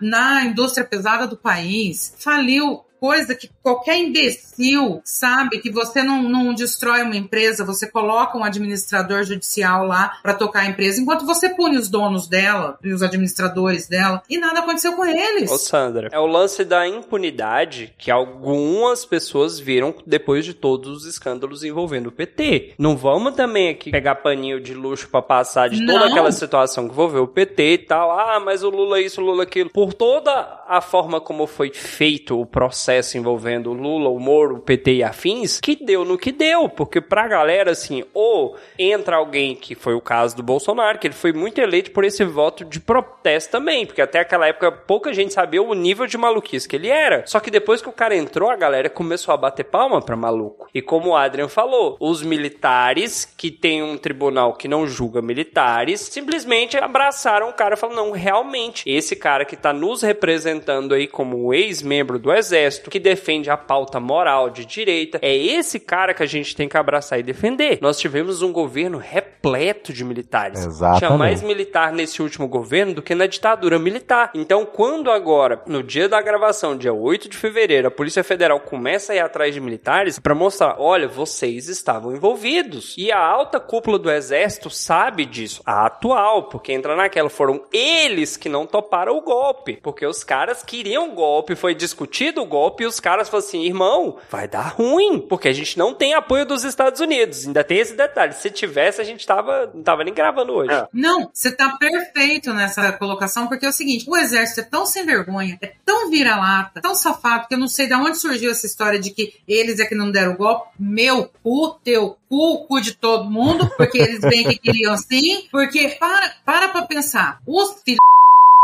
na indústria pesada do país. Faliu coisa que qualquer imbecil sabe que você não, não destrói uma empresa, você coloca um administrador judicial lá para tocar a empresa, enquanto você pune os donos dela e os administradores dela, e nada aconteceu com eles. Ô Sandra, é o lance da impunidade que algumas pessoas viram depois de todos os escândalos envolvendo o PT. Não vamos também aqui pegar paninho de luxo para passar de toda Não. aquela situação que envolveu o PT e tal. Ah, mas o Lula isso, o Lula aquilo. Por toda a forma como foi feito o processo envolvendo o Lula, o Moro, o PT e afins, que deu no que deu. Porque pra galera, assim, ou entra alguém que foi o caso do Bolsonaro, que ele foi muito eleito por esse voto de protesto também. Porque até aquela época pouca gente sabia o nível de maluquice que ele era. Só que depois que o cara entrou, a galera começou a bater palma pra maluco. E como o Adrian falou, os militares, que tem um tribunal que não julga militares, simplesmente abraçaram o cara e falaram: não, realmente, esse cara que tá nos representando aí como ex-membro do exército, que defende a pauta moral de direita, é esse cara que a gente tem que abraçar e defender. Nós tivemos um governo repleto de militares. Exatamente. Tinha mais militar nesse último governo do que na ditadura militar. Então, quando agora, no dia da gravação, dia 8 de fevereiro, a Polícia Federal começa a ir atrás de militares pra mostrar, olha, vocês estavam envolvidos. E a alta cúpula do exército sabe disso. A atual, porque entra naquela, foram eles que não toparam o golpe. Porque os caras queriam o golpe, foi discutido o golpe e os caras falaram assim, irmão, vai dar ruim, porque a gente não tem apoio dos Estados Unidos. Ainda tem esse detalhe. Se tivesse, a gente tava, não tava nem gravando hoje. É. Não, você tá perfeito nessa colocação, porque é o seguinte: o exército é tão sem vergonha, é tão vira-lata, tão safado, que eu não sei de onde surgiu essa história de que eles é que não deram o golpe. Meu cu, teu cu, o cu de todo mundo, porque eles bem que queriam sim. Porque para, para pra pensar, os filhos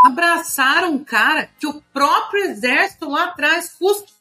abraçaram um cara que o próprio exército lá atrás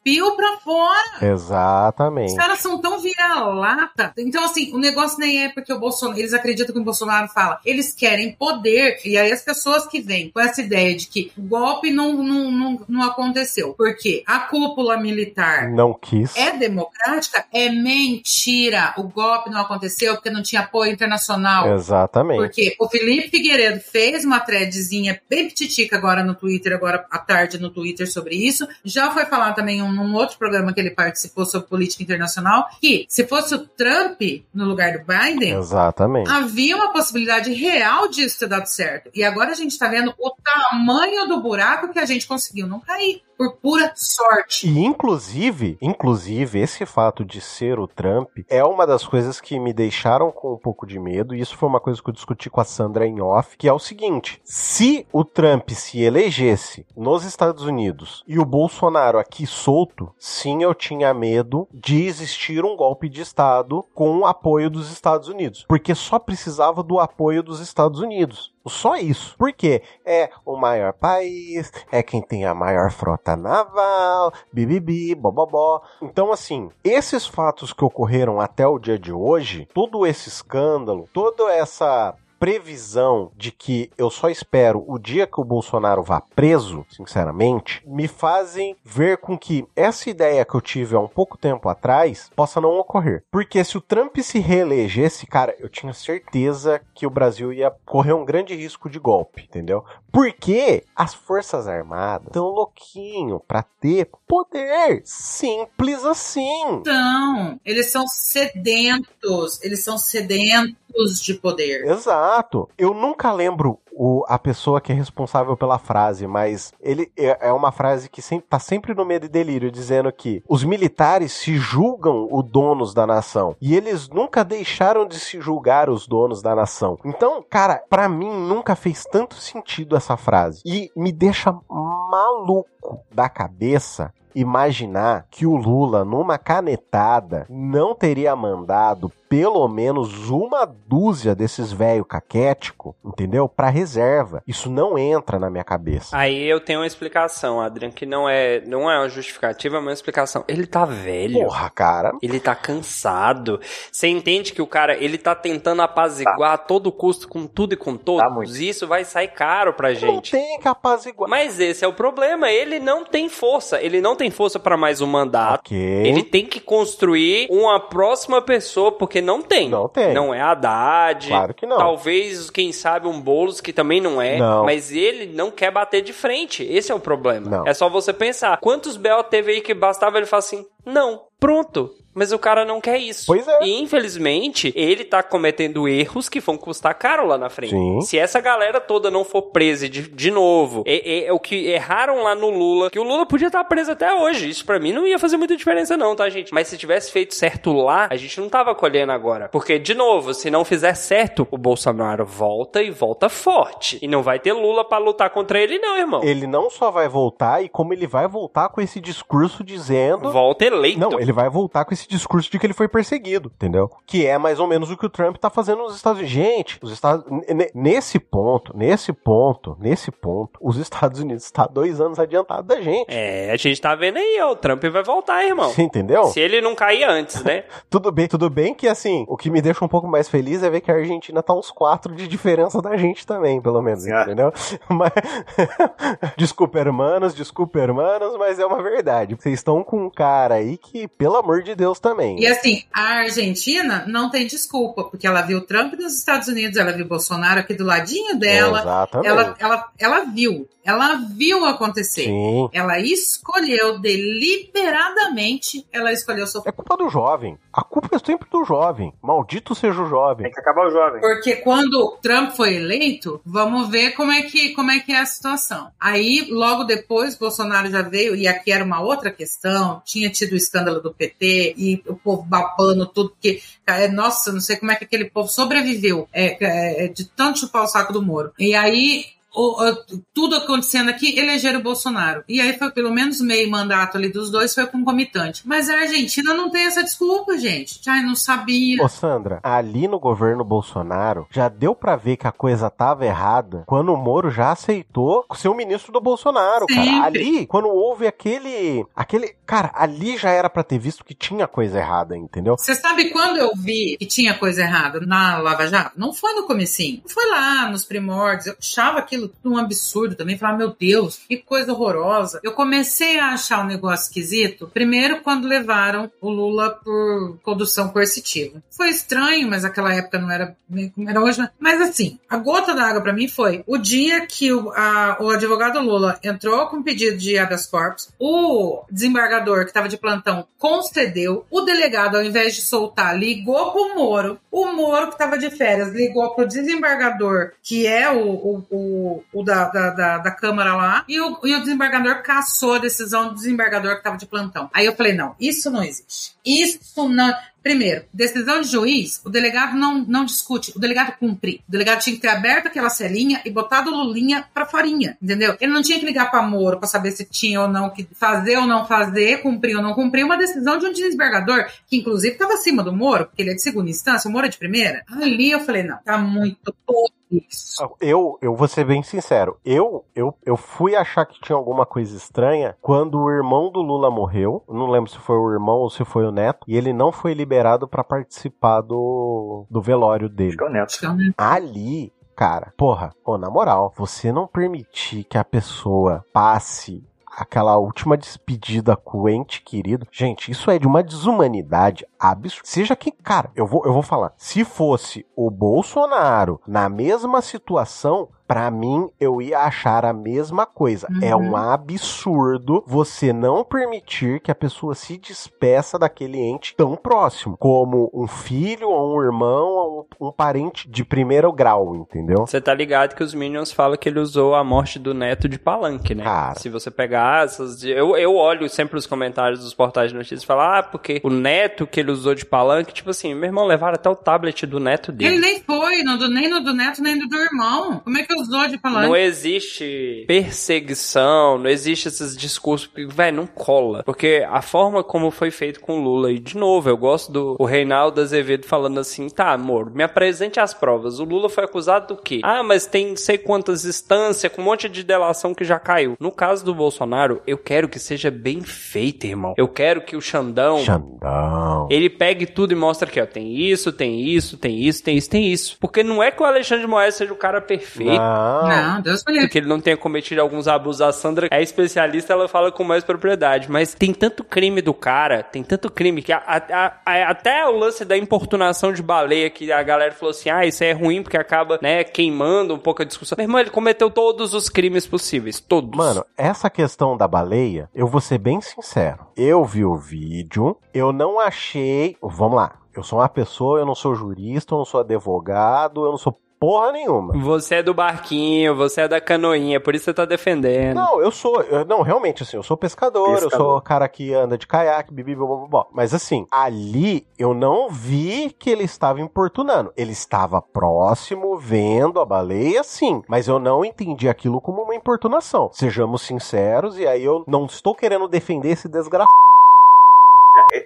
cuspiu pra fora. Exatamente. Os caras são tão vira-lata. Então, assim, o negócio nem é porque o Bolsonaro. Eles acreditam que o Bolsonaro fala. Eles querem poder. E aí as pessoas que vêm com essa ideia de que o golpe não, não, não, não aconteceu. Porque a cúpula militar Não quis. é democrática? É mentira. O golpe não aconteceu porque não tinha apoio internacional. Exatamente. Porque o Felipe Figueiredo fez uma threadzinha bem petitica agora no Twitter, agora à tarde no Twitter sobre isso. Já foi falar também um, num outro programa que ele participou sobre política internacional, que se fosse o Trump no lugar do Biden, Exatamente. havia uma possibilidade real disso ter dado certo. E agora a gente está vendo o tamanho do buraco que a gente conseguiu não cair. Por pura sorte. E inclusive, inclusive, esse fato de ser o Trump é uma das coisas que me deixaram com um pouco de medo, e isso foi uma coisa que eu discuti com a Sandra em off, que é o seguinte: se o Trump se elegesse nos Estados Unidos e o Bolsonaro aqui solto, sim, eu tinha medo de existir um golpe de Estado com o apoio dos Estados Unidos. Porque só precisava do apoio dos Estados Unidos. Só isso. Porque é o maior país, é quem tem a maior frota naval, bibibi, bobobó. Então, assim, esses fatos que ocorreram até o dia de hoje, todo esse escândalo, toda essa previsão de que eu só espero o dia que o Bolsonaro vá preso, sinceramente, me fazem ver com que essa ideia que eu tive há um pouco tempo atrás possa não ocorrer. Porque se o Trump se reelegesse, cara, eu tinha certeza que o Brasil ia correr um grande risco de golpe, entendeu? Porque as Forças Armadas estão louquinho pra ter poder. Simples assim. Então, eles são sedentos. Eles são sedentos de poder. Exato. Eu nunca lembro o, a pessoa que é responsável pela frase, mas ele é, é uma frase que sempre, tá sempre no medo e delírio, dizendo que os militares se julgam os donos da nação. E eles nunca deixaram de se julgar os donos da nação. Então, cara, pra mim nunca fez tanto sentido essa frase. E me deixa maluco da cabeça imaginar que o Lula, numa canetada, não teria mandado pelo menos uma dúzia desses velho caquético, entendeu? Pra reserva. Isso não entra na minha cabeça. Aí eu tenho uma explicação, Adrian, que não é, não é uma justificativa, é uma explicação. Ele tá velho. Porra, cara. Ele tá cansado. Você entende que o cara, ele tá tentando apaziguar a todo custo com tudo e com todos. Tá muito. Isso vai sair caro pra Não gente. tem que apaziguar. Mas esse é o problema. Ele não tem força. Ele não tem força pra mais um mandato. Ok. Ele tem que construir uma próxima pessoa, porque não tem. Não tem. Não é Haddad. Claro que não. Talvez, quem sabe, um Boulos que também não é, Não. mas ele não quer bater de frente. Esse é o problema. Não. É só você pensar. Quantos BO teve aí que bastava ele falar assim: não, pronto. Mas o cara não quer isso. Pois é. E infelizmente, ele tá cometendo erros que vão custar caro lá na frente. Sim. Se essa galera toda não for presa de, de novo, é, é- é o que erraram lá no Lula, que o Lula podia estar preso até hoje. Isso pra mim não ia fazer muita diferença, não, tá, gente? Mas se tivesse feito certo lá, a gente não tava colhendo agora. Porque, de novo, se não fizer certo, o Bolsonaro volta e volta forte. E não vai ter Lula pra lutar contra ele, não, irmão. Ele não só vai voltar, e como ele vai voltar com esse discurso dizendo. Volta eleito. Não, ele vai voltar com esse discurso de que ele foi perseguido, entendeu? Que é mais ou menos o que o Trump tá fazendo nos Estados Unidos. Gente, os Estados nesse ponto, nesse ponto, nesse ponto, os Estados Unidos está dois anos adiantado da gente. É, a gente tá vendo aí, ó. O Trump vai voltar, irmão. Você entendeu? Se ele não cair antes, né? *laughs* Tudo bem, tudo bem que assim, o que me deixa um pouco mais feliz é ver que a Argentina tá uns quatro de diferença da gente também, pelo menos, Ah. entendeu? *laughs* Mas *laughs* desculpa, hermanos, desculpa, hermanos, mas é uma verdade. Vocês estão com um cara aí que, pelo amor de Deus, também. E assim, a Argentina não tem desculpa, porque ela viu Trump nos Estados Unidos, ela viu Bolsonaro aqui do ladinho dela. Exatamente. Ela, ela, ela viu, ela viu acontecer. Sim. Ela escolheu deliberadamente, ela escolheu sofrer. É culpa do jovem. A culpa é sempre do jovem. Maldito seja o jovem. Tem que acabar o jovem. Porque quando Trump foi eleito, vamos ver como é que como é que é a situação. Aí logo depois Bolsonaro já veio e aqui era uma outra questão, tinha tido o escândalo do PT e o povo babando tudo que cara, nossa, não sei como é que aquele povo sobreviveu é, é, de tanto chupar o saco do Moro. E aí o- o- tudo acontecendo aqui, elegeram o Bolsonaro. E aí foi pelo menos meio mandato ali dos dois, foi concomitante. Mas a Argentina não tem essa desculpa, gente. Ai, não sabia. Ô Sandra, ali no governo Bolsonaro, já deu pra ver que a coisa tava errada quando o Moro já aceitou ser o ministro do Bolsonaro, cara. Sempre. Ali, quando houve aquele. aquele. Cara, ali já era pra ter visto que tinha coisa errada, entendeu? Você sabe quando eu vi que tinha coisa errada na Lava Jato? Não foi no comecinho. Foi lá, nos primórdios. Eu achava aquilo tudo um absurdo também. Falava, meu Deus, que coisa horrorosa. Eu comecei a achar um negócio esquisito. Primeiro, quando levaram o Lula por condução coercitiva. Foi estranho, mas aquela época não era bem como era hoje. né? Mas assim, a gota d'água pra mim foi o dia que o, a- o advogado Lula entrou com pedido de habeas corpus, o desembargador que estava de plantão concedeu, o delegado, ao invés de soltar, ligou pro Moro, o Moro que estava de férias ligou pro desembargador, que é o, o, o, o da, da, da, da Câmara lá, e o, e o desembargador cassou a decisão do desembargador que estava de plantão. Aí eu falei, não, isso não existe. Isso não... Primeiro, decisão de juiz, o delegado não, não discute, o delegado cumpre. O delegado tinha que ter aberto aquela celinha e botado Lulinha pra forinha, entendeu? Ele não tinha que ligar pra Moro pra saber se tinha ou não que fazer ou não fazer, cumprir ou não cumprir, uma decisão de um desembargador, que inclusive estava acima do Moro, porque ele é de segunda instância, o Moro é de primeira. Ali eu falei, não, tá muito pouco isso. Eu, eu vou ser bem sincero. Eu, eu, eu fui achar que tinha alguma coisa estranha quando o irmão do Lula morreu. Eu Não lembro se foi o irmão ou se foi o neto. E ele não foi liberado pra participar do, do velório dele. Acho que é o Neto. É Ali, cara, porra, ô, na moral, você não permitir que a pessoa passe aquela última despedida com o ente querido, gente, isso é de uma desumanidade absurda. Seja que, cara, eu vou, eu vou falar, se fosse o Bolsonaro na mesma situação, Pra mim, eu ia achar a mesma coisa. Uhum. É um absurdo você não permitir que a pessoa se despeça daquele ente tão próximo, como um filho, ou um irmão, ou um, um parente de primeiro grau, entendeu? Você tá ligado que os Minions falam que ele usou a morte do neto de palanque, né? Cara. Se você pegar essas. Eu, eu olho sempre os comentários dos portais de notícias e falo, ah, porque o neto que ele usou de palanque, tipo assim, meu irmão, levaram até o tablet do neto Ele dele. nem foi, no do- nem no do neto, nem no do irmão. Como é que usou de falar? Não existe perseguição, não existe esses discursos que, velho, não cola. Porque a forma como foi feito com o Lula, e de novo, eu gosto do o Reinaldo Azevedo falando assim, tá, amor, me apresente as provas. O Lula foi acusado do quê? Ah, mas tem não sei quantas instâncias, com um monte de delação que já caiu. No caso do Bolsonaro, eu quero que seja bem feito, irmão. Eu quero que o Xandão Xandão. Ele pega tudo e mostra que, ó, tem isso, tem isso, tem isso, tem isso, tem isso. Porque não é que o Alexandre de Moraes seja o cara perfeito. Não. Não, Deus me livre. Que ele não tenha cometido alguns abusos. A Sandra é especialista, ela fala com mais propriedade. Mas tem tanto crime do cara, tem tanto crime que a- a- a- até o lance da importunação de baleia, que a galera falou assim: ah, isso é ruim porque acaba, né, queimando um pouco a discussão. Meu irmão, ele cometeu todos os crimes possíveis. Todos. Mano, essa questão da baleia, eu vou ser bem sincero. Eu vi o vídeo, eu não achei. Vamos lá. Eu sou uma pessoa, eu não sou jurista, eu não sou advogado, eu não sou porra nenhuma. Você é do barquinho, você é da canoinha, por isso você tá defendendo. Não, eu sou. eu- não, realmente, assim, eu sou pescador, eu Pescador. sou cara que anda de caiaque, bibi, bobobó. Mas assim, ali eu não vi que ele estava importunando. Ele estava próximo, vendo a baleia, sim. Mas eu não entendi aquilo como uma importunação. Sejamos sinceros, e aí eu não estou querendo defender esse desgraçado.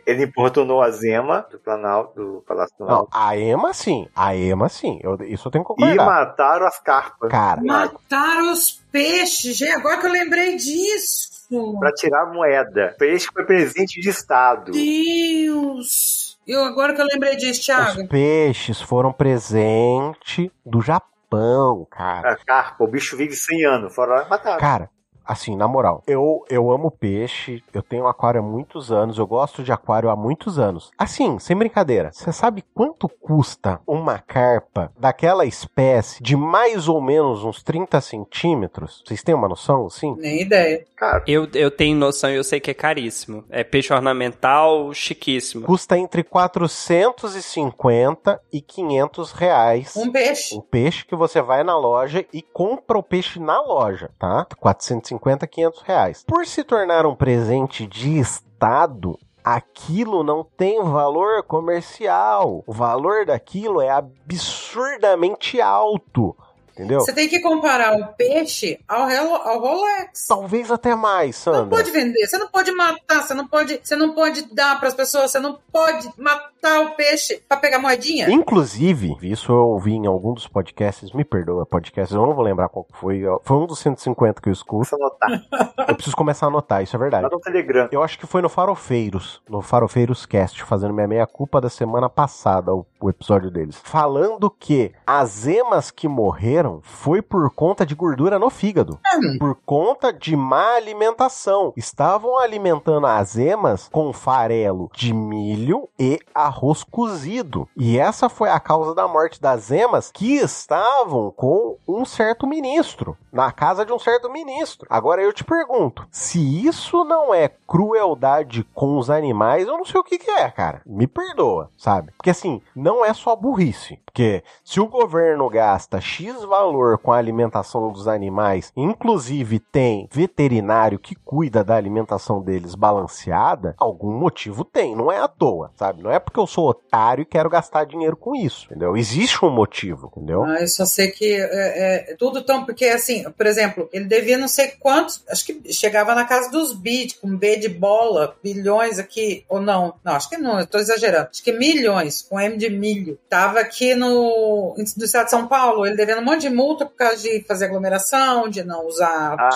Ele importunou a Zema do Planalto, do Palácio do Não, Planalto. a Ema sim. A Ema sim. Eu- isso eu tenho que E concordar. mataram as carpas. Cara, Mataram os peixes, gente. Agora que eu lembrei disso. Pra tirar moeda. Peixe foi presente de Estado. Deus. Eu, agora que eu lembrei disso, Thiago. os peixes foram presente do Japão, cara. A carpa, o bicho vive 100 anos. Foram lá e mataram. Cara, assim, na moral, eu, eu amo peixe, eu tenho aquário há muitos anos, eu gosto de aquário há muitos anos. Assim, sem brincadeira, você sabe quanto custa uma carpa daquela espécie de mais ou menos uns 30 centímetros? Vocês têm uma noção, assim? Nem ideia. Cara, Eu, eu tenho noção e eu sei que é caríssimo. É peixe ornamental chiquíssimo. Custa entre 450 e 500 reais. Um peixe. O peixe que você vai na loja e compra o peixe na loja, tá? 450, 500 reais. Por se tornar um presente de Estado, aquilo não tem valor comercial. O valor daquilo é absurdamente alto. Entendeu? Você tem que comparar o peixe ao, Relo- ao Rolex. Talvez até mais, Não Sandra. pode vender, você não pode matar, você não pode, você não pode dar para as pessoas, você não pode matar o peixe para pegar moedinha. Inclusive, isso eu ouvi em algum dos podcasts, me perdoa, podcasts, eu não vou lembrar qual foi. Foi um dos 150 que eu escuto. precisa anotar. *laughs* Eu preciso começar a anotar, isso é verdade. Lá no Telegram. Eu acho que foi no Farofeiros, no Farofeiros Cast, fazendo minha meia-culpa da semana passada, o, o episódio deles. Falando que as emas que morreram foi por conta de gordura no fígado. Por conta de má alimentação. Estavam alimentando as emas com farelo de milho e arroz cozido. E essa foi a causa da morte das emas que estavam com um certo ministro. Na casa de um certo ministro. Agora eu te pergunto: se isso não é crueldade com os animais, eu não sei o que, que é, cara. Me perdoa, sabe? Porque assim, não é só burrice. Porque se o governo gasta X valor com a alimentação dos animais, inclusive tem veterinário que cuida da alimentação deles balanceada, algum motivo tem, não é à toa, sabe? Não é porque eu sou otário e quero gastar dinheiro com isso, entendeu? Existe um motivo, entendeu? Ah, eu só sei que é, é, tudo tão. Porque, assim, por exemplo, ele devia não sei quantos. Acho que chegava na casa dos bits, com B de bola, bilhões aqui, ou não. Não, acho que não, eu tô exagerando. Acho que milhões, com M de milho. Tava aqui no, no estado de São Paulo, ele devendo um monte de multa por causa de fazer aglomeração, de não usar Ah.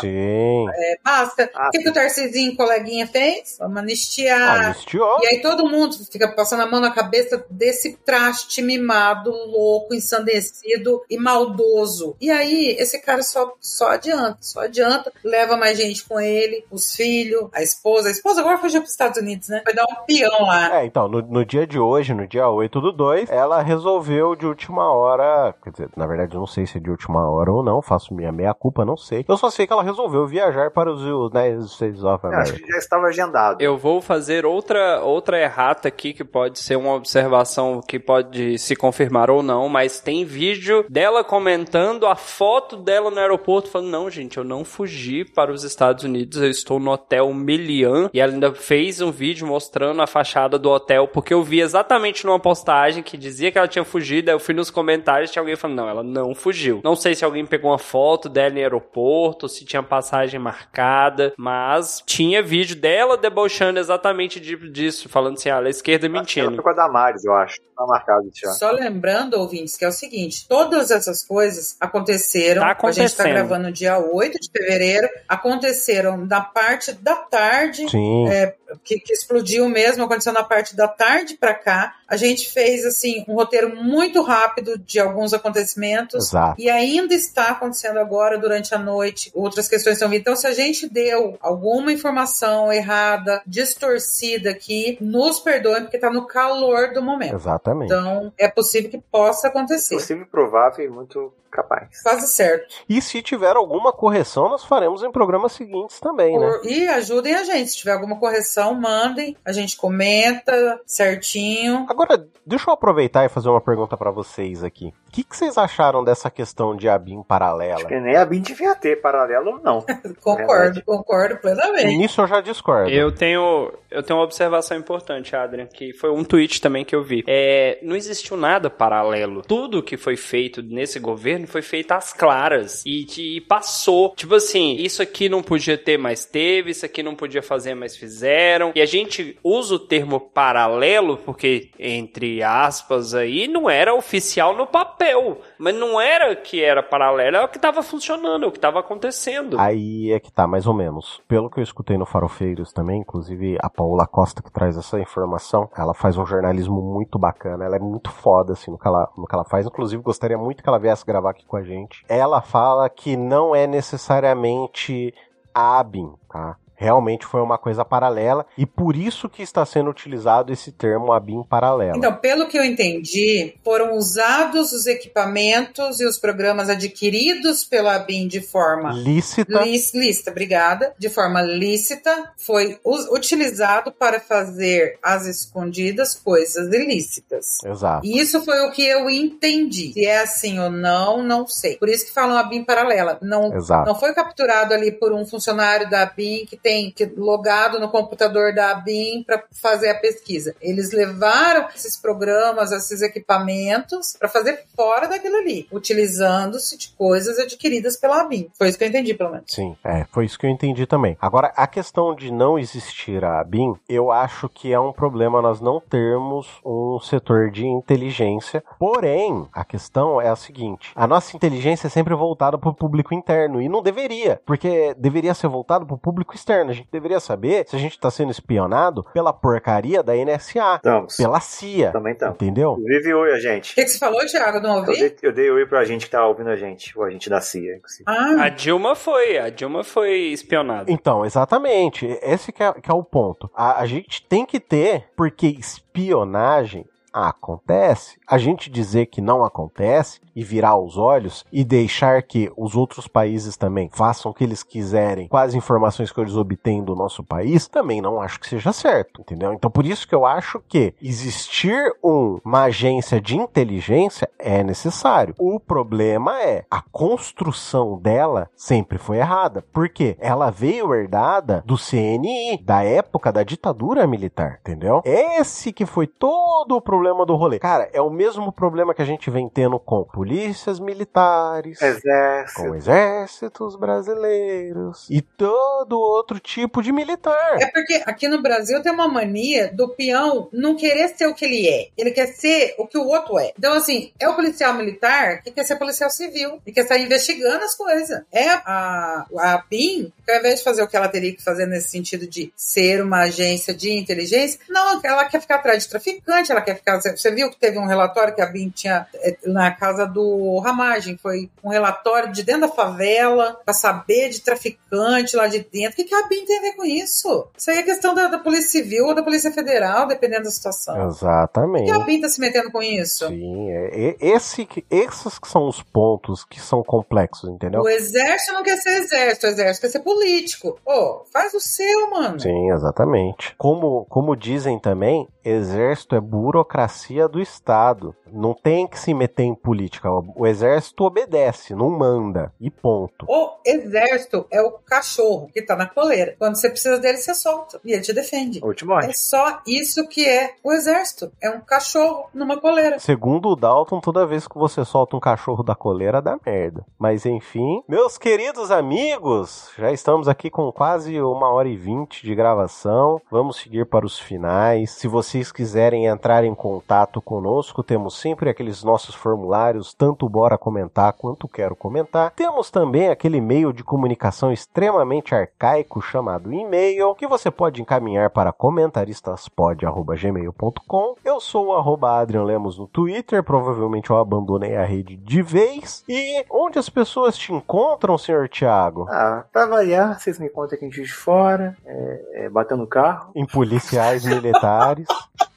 É, máscara. Ah, o que, que o Tarcisinho, coleguinha, fez? Vamos anistiar. Anistiou. E aí todo mundo fica passando a mão na cabeça desse traste mimado, louco, ensandecido e maldoso. E aí esse cara só, só adianta, só adianta, leva mais gente com ele, os filhos, a esposa. A esposa agora fugiu para os Estados Unidos, né? Vai dar um peão lá. É, então, no, no dia de hoje, no dia 8 do 2, ela resolveu de última hora. Quer dizer, na verdade, eu não sei se é de última hora ou não, faço minha meia-culpa, não sei. Eu só sei que ela resolveu viajar para os United States of eu acho America. que já estava agendado. Eu vou fazer outra, outra errata aqui, que pode ser uma observação que pode se confirmar ou não, mas tem vídeo dela comentando a foto dela no aeroporto, falando, não, gente, eu não fugi para os Estados Unidos, eu estou no hotel Melian, e ela ainda fez um vídeo mostrando a fachada do hotel, porque eu vi exatamente numa postagem que dizia que ela tinha fugido, aí eu fui nos comentários e tinha alguém falando, não, ela não fugiu. Não sei se alguém pegou uma foto dela em aeroporto, se tinha passagem marcada, mas tinha vídeo dela debochando exatamente de- disso, falando assim, ah, ela é esquerda Ela mentindo. foi com a Damares, eu acho. Tá marcado já. Só lembrando, ouvintes, que é o seguinte: todas essas coisas aconteceram. Tá A gente está acontecendo. gravando no dia 8 de fevereiro. Aconteceram da parte da tarde Sim. é, que, que explodiu mesmo, aconteceu na parte da tarde para cá. A gente fez assim um roteiro muito rápido de alguns acontecimentos Exato. e ainda está acontecendo agora durante a noite. Outras questões estão vindo. Então, se a gente deu alguma informação errada, distorcida aqui, nos perdoem porque está no calor do momento. Exatamente. Então, é possível que possa acontecer. Possível, provável e muito capaz. Quase certo. E se tiver alguma correção, nós faremos em programas seguintes também, né? Por- E ajudem a gente. Se tiver alguma correção, mandem. A gente comenta certinho. Agora, deixa eu aproveitar e fazer uma pergunta pra vocês aqui. O que, que vocês acharam dessa questão de ABIN paralela? Acho que nem a BIM devia ter paralelo, não. *laughs* Concordo, Verdade. concordo plenamente. Nisso eu já discordo. Eu tenho, eu tenho uma observação importante, Adrian, que foi um tweet também que eu vi. É, não existiu nada paralelo. Tudo que foi feito nesse governo foi feito às claras e, e passou. Tipo assim, isso aqui não podia ter, mas teve, isso aqui não podia fazer, mas fizeram. E a gente usa o termo paralelo porque, entre aspas, aí não era oficial no papel. Mas não era que era paralelo, era o que estava funcionando, é o que estava acontecendo. Aí é que tá, mais ou menos. Pelo que eu escutei no Farofeiros também, inclusive a Paola Costa que traz essa informação, ela faz um jornalismo muito bacana, ela é muito foda assim no que ela, no que ela faz. Inclusive, gostaria muito que ela viesse gravar aqui com a gente. Ela fala que não é necessariamente a ABIN, tá? Realmente foi uma coisa paralela e por isso que está sendo utilizado esse termo ABIN paralela. Então, pelo que eu entendi, foram usados os equipamentos e os programas adquiridos pela BIM de forma Lícita. Lícita, obrigada. De forma lícita, foi utilizado para fazer às escondidas coisas ilícitas. Exato. E Isso foi o que eu entendi. Se é assim ou não, não sei. Por isso que falam a BIM paralela. Não, Exato. não foi capturado ali por um funcionário da BIM que tem que, logado no computador da BIM para fazer a pesquisa. Eles levaram esses programas, esses equipamentos para fazer fora daquilo ali, utilizando-se de coisas adquiridas pela BIM. Foi isso que eu entendi, pelo menos. Sim, é, foi isso que eu entendi também. Agora, a questão de não existir a BIM, eu acho que é um problema nós não termos um setor de inteligência. Porém, a questão é a seguinte: a nossa inteligência é sempre voltada para o público interno e não deveria, porque deveria ser voltado para o público externo. A gente deveria saber se a gente está sendo espionado pela porcaria da NSA, Estamos. pela CIA, Também estamos. entendeu? Inclusive, oi a gente. O que, que você falou, Thiago? Não Eu ouvi? dei, eu dei oi pra gente que tá ouvindo a gente, o agente da CIA. Ah, A Dilma foi, a Dilma foi espionada. Então, exatamente. Esse que é, que é o ponto. A, a gente tem que ter, porque espionagem acontece. A gente dizer que não acontece e virar os olhos e deixar que os outros países também façam o que eles quiserem com as informações que eles obtêm do nosso país, também não acho que seja certo, entendeu? Então, por isso que eu acho que existir um- uma agência de inteligência é necessário. O problema é a construção dela sempre foi errada, porque ela veio herdada do CNI, da época da ditadura militar, entendeu? Esse que foi todo o problema do rolê. Cara, é o mesmo problema que a gente vem tendo com polícias militares, Exército. com exércitos brasileiros e todo outro tipo de militar. É porque aqui no Brasil tem uma mania do peão não querer ser o que ele é. Ele quer ser o que o outro é. Então, assim, é o policial militar que quer ser policial civil e quer sair investigando as coisas. É a, a PIN, que ao invés de fazer o que ela teria que fazer nesse sentido de ser uma agência de inteligência, não, ela quer ficar atrás de traficante, ela quer ficar. Você viu que teve um relatório que a BIM tinha eh, na casa do Ramagem, foi um relatório de dentro da favela para saber de traficante lá de dentro. O que, que a BIM tem a ver com isso? Isso aí é questão da, da Polícia Civil ou da Polícia Federal, dependendo da situação. Exatamente. que a BIM tá se metendo com isso? Sim, é, é- esse, esses que são os pontos que são complexos, entendeu? O exército não quer ser exército, o exército quer ser político. Ô, faz o seu, mano. Sim, exatamente. Como, como dizem também, exército é burocracia do Estado. Não tem que se meter em política. O exército obedece, não manda. E ponto. O exército é o cachorro que tá na coleira. Quando você precisa dele, você solta. E ele te defende. Último É só isso que é o exército. É um cachorro numa coleira. Segundo o Dalton, toda vez que você solta um cachorro da coleira, dá merda. Mas enfim, meus queridos amigos, já estamos aqui com quase uma hora e vinte de gravação. Vamos seguir para os finais. Se vocês quiserem entrar em contato conosco, temos sempre aqueles nossos formulários, tanto bora comentar quanto quero comentar. Temos também aquele e-mail de comunicação extremamente arcaico chamado e-mail, que você pode encaminhar para comentaristas.pod@gmail.com. Eu sou o arroba Adrian Lemos no Twitter, provavelmente eu abandonei a rede de vez. E onde as pessoas te encontram, senhor Tiago? Ah, pra variar, vocês me encontram aqui em Juiz de Fora, é, é, batendo carro, Em policiais militares, *laughs*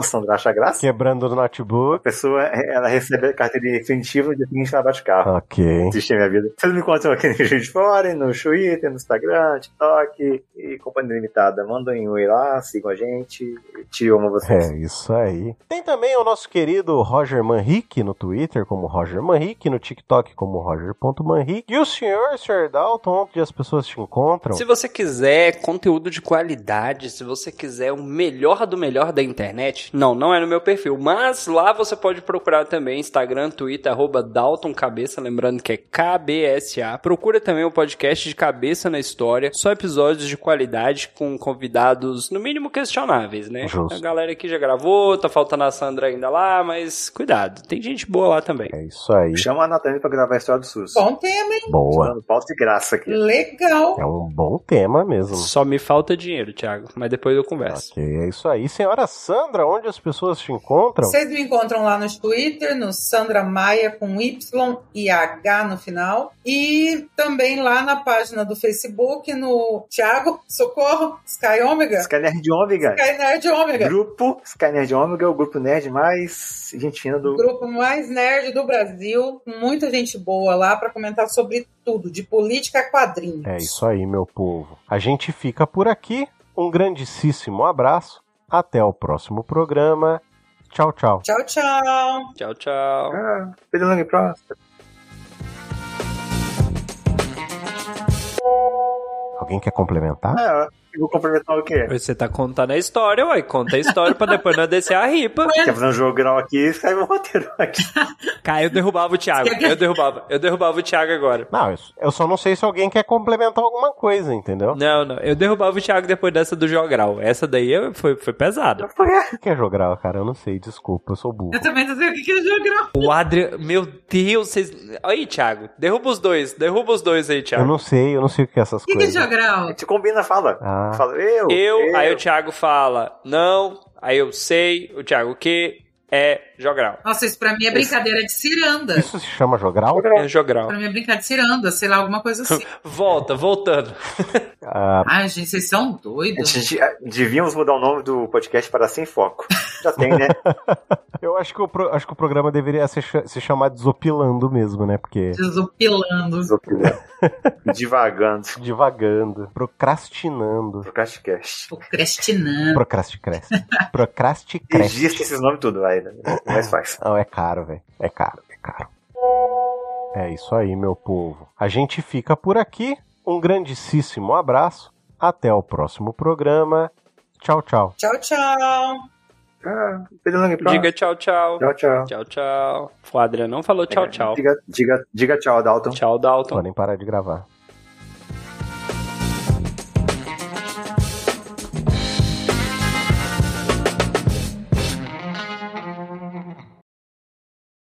em São Acha Graça. quebrando o A notebook. pessoa, ela recebe a carteira definitiva dia seguinte ela bate carro. Ok. Existe a minha vida. Vocês me encontram aqui no Juiz de Fora, no Twitter, no Instagram, TikTok e Companhia Limitada. Mandem um oi lá, sigam a gente. Te amo vocês. É isso aí. Tem também o nosso querido Roger Manrique no Twitter como Roger Manrique, no TikTok como Roger.manrique. E o senhor, Sr. Dalton, onde as pessoas te encontram? Se você quiser conteúdo de qualidade, se você quiser o melhor do melhor da internet, não, não é no meu perfil, mas lá você pode procurar também Instagram, Twitter, arroba Dalton Cabeça, lembrando que é KBSA. Procura também o podcast de Cabeça na História, só episódios de qualidade com convidados no mínimo questionáveis, né? Justo. A galera aqui já gravou, tá faltando a Sandra ainda lá, mas cuidado, tem gente boa lá também. É isso aí. Chama a Nathalie pra gravar a história do SUS. Bom tema, hein? Boa. Dando pauta de graça aqui. Legal. É um bom tema mesmo. Só me falta dinheiro, Thiago, mas depois eu converso. Ok, é isso aí. Senhora Sandra, onde as pessoas te encontram? Vocês me encontram lá no Twitter, no Sandra Maia com Y e H no final. E também lá na página do Facebook, no Thiago, socorro, Sky Omega. Sky Nerd Ômega. Sky Nerd Omega. Grupo Sky Nerd Ômega, o grupo nerd mais gente fina do. O grupo mais nerd do Brasil, com muita gente boa lá para comentar sobre tudo, de política a quadrinhos. É isso aí, meu povo. A gente fica por aqui. Um grandíssimo abraço. Até o próximo programa. Tchau, tchau. Tchau, tchau. Tchau, tchau. Ah, próximo. Alguém quer complementar? Eu vou complementar o quê? Você tá contando a história, uai. Conta a história pra depois não descer a ripa. Quer fazer um jogral aqui e escreve um roteiro aqui. *laughs* Cara, eu derrubava o Thiago. Eu derrubava. Eu derrubava o Thiago agora. Não, eu- eu só não sei se alguém quer complementar alguma coisa, entendeu? Não, não. Eu derrubava o Thiago depois dessa do jogral. Essa daí eu- foi, foi pesada. O que que é jogral, cara? Eu não sei, desculpa, eu sou burro. Eu também não sei o que é jogral. O Adrian... Meu Deus, vocês... Aí, Thiago. Derruba os dois. Derruba os dois aí, Eu Thiago. não sei, eu não sei o que é essas O que, que é coisas. jogral? Te combina, fala. Ah. Fala, eu. Eu, aí o Thiago fala, não. Aí eu sei. O Thiago, o que é jogral? Nossa, isso pra mim é brincadeira de ciranda. Isso se chama jogral? É jogral. Pra mim é brincadeira de ciranda, sei lá, alguma coisa assim. *laughs* Volta, voltando. *laughs* Ah, Ai, gente, vocês são A doidos. gente, ah, devíamos mudar o nome do podcast para Sem Foco. Já tem, né? *laughs* eu acho que, o pro- acho que o programa deveria se, se chamar Desopilando mesmo, né? Porque Desopilando. Desopilando. *laughs* Divagando. divagando, procrastinando. Procrastcast. Procrastinando. Procrasticresce. *laughs* Procrasticresce. Registra esses nomes tudo, vai. né? É mais fácil. Não, é caro, velho. É caro, é caro. É isso aí, meu povo. A gente fica por aqui. Um grandíssimo abraço. Até o próximo programa. Tchau, tchau. Tchau, tchau. Ah. Diga tchau, tchau. Tchau, tchau. Tchau, tchau. O Adrian não falou tchau, tchau. Diga, diga, diga tchau, Dalton. Tchau, Dalton. Podem parar de gravar.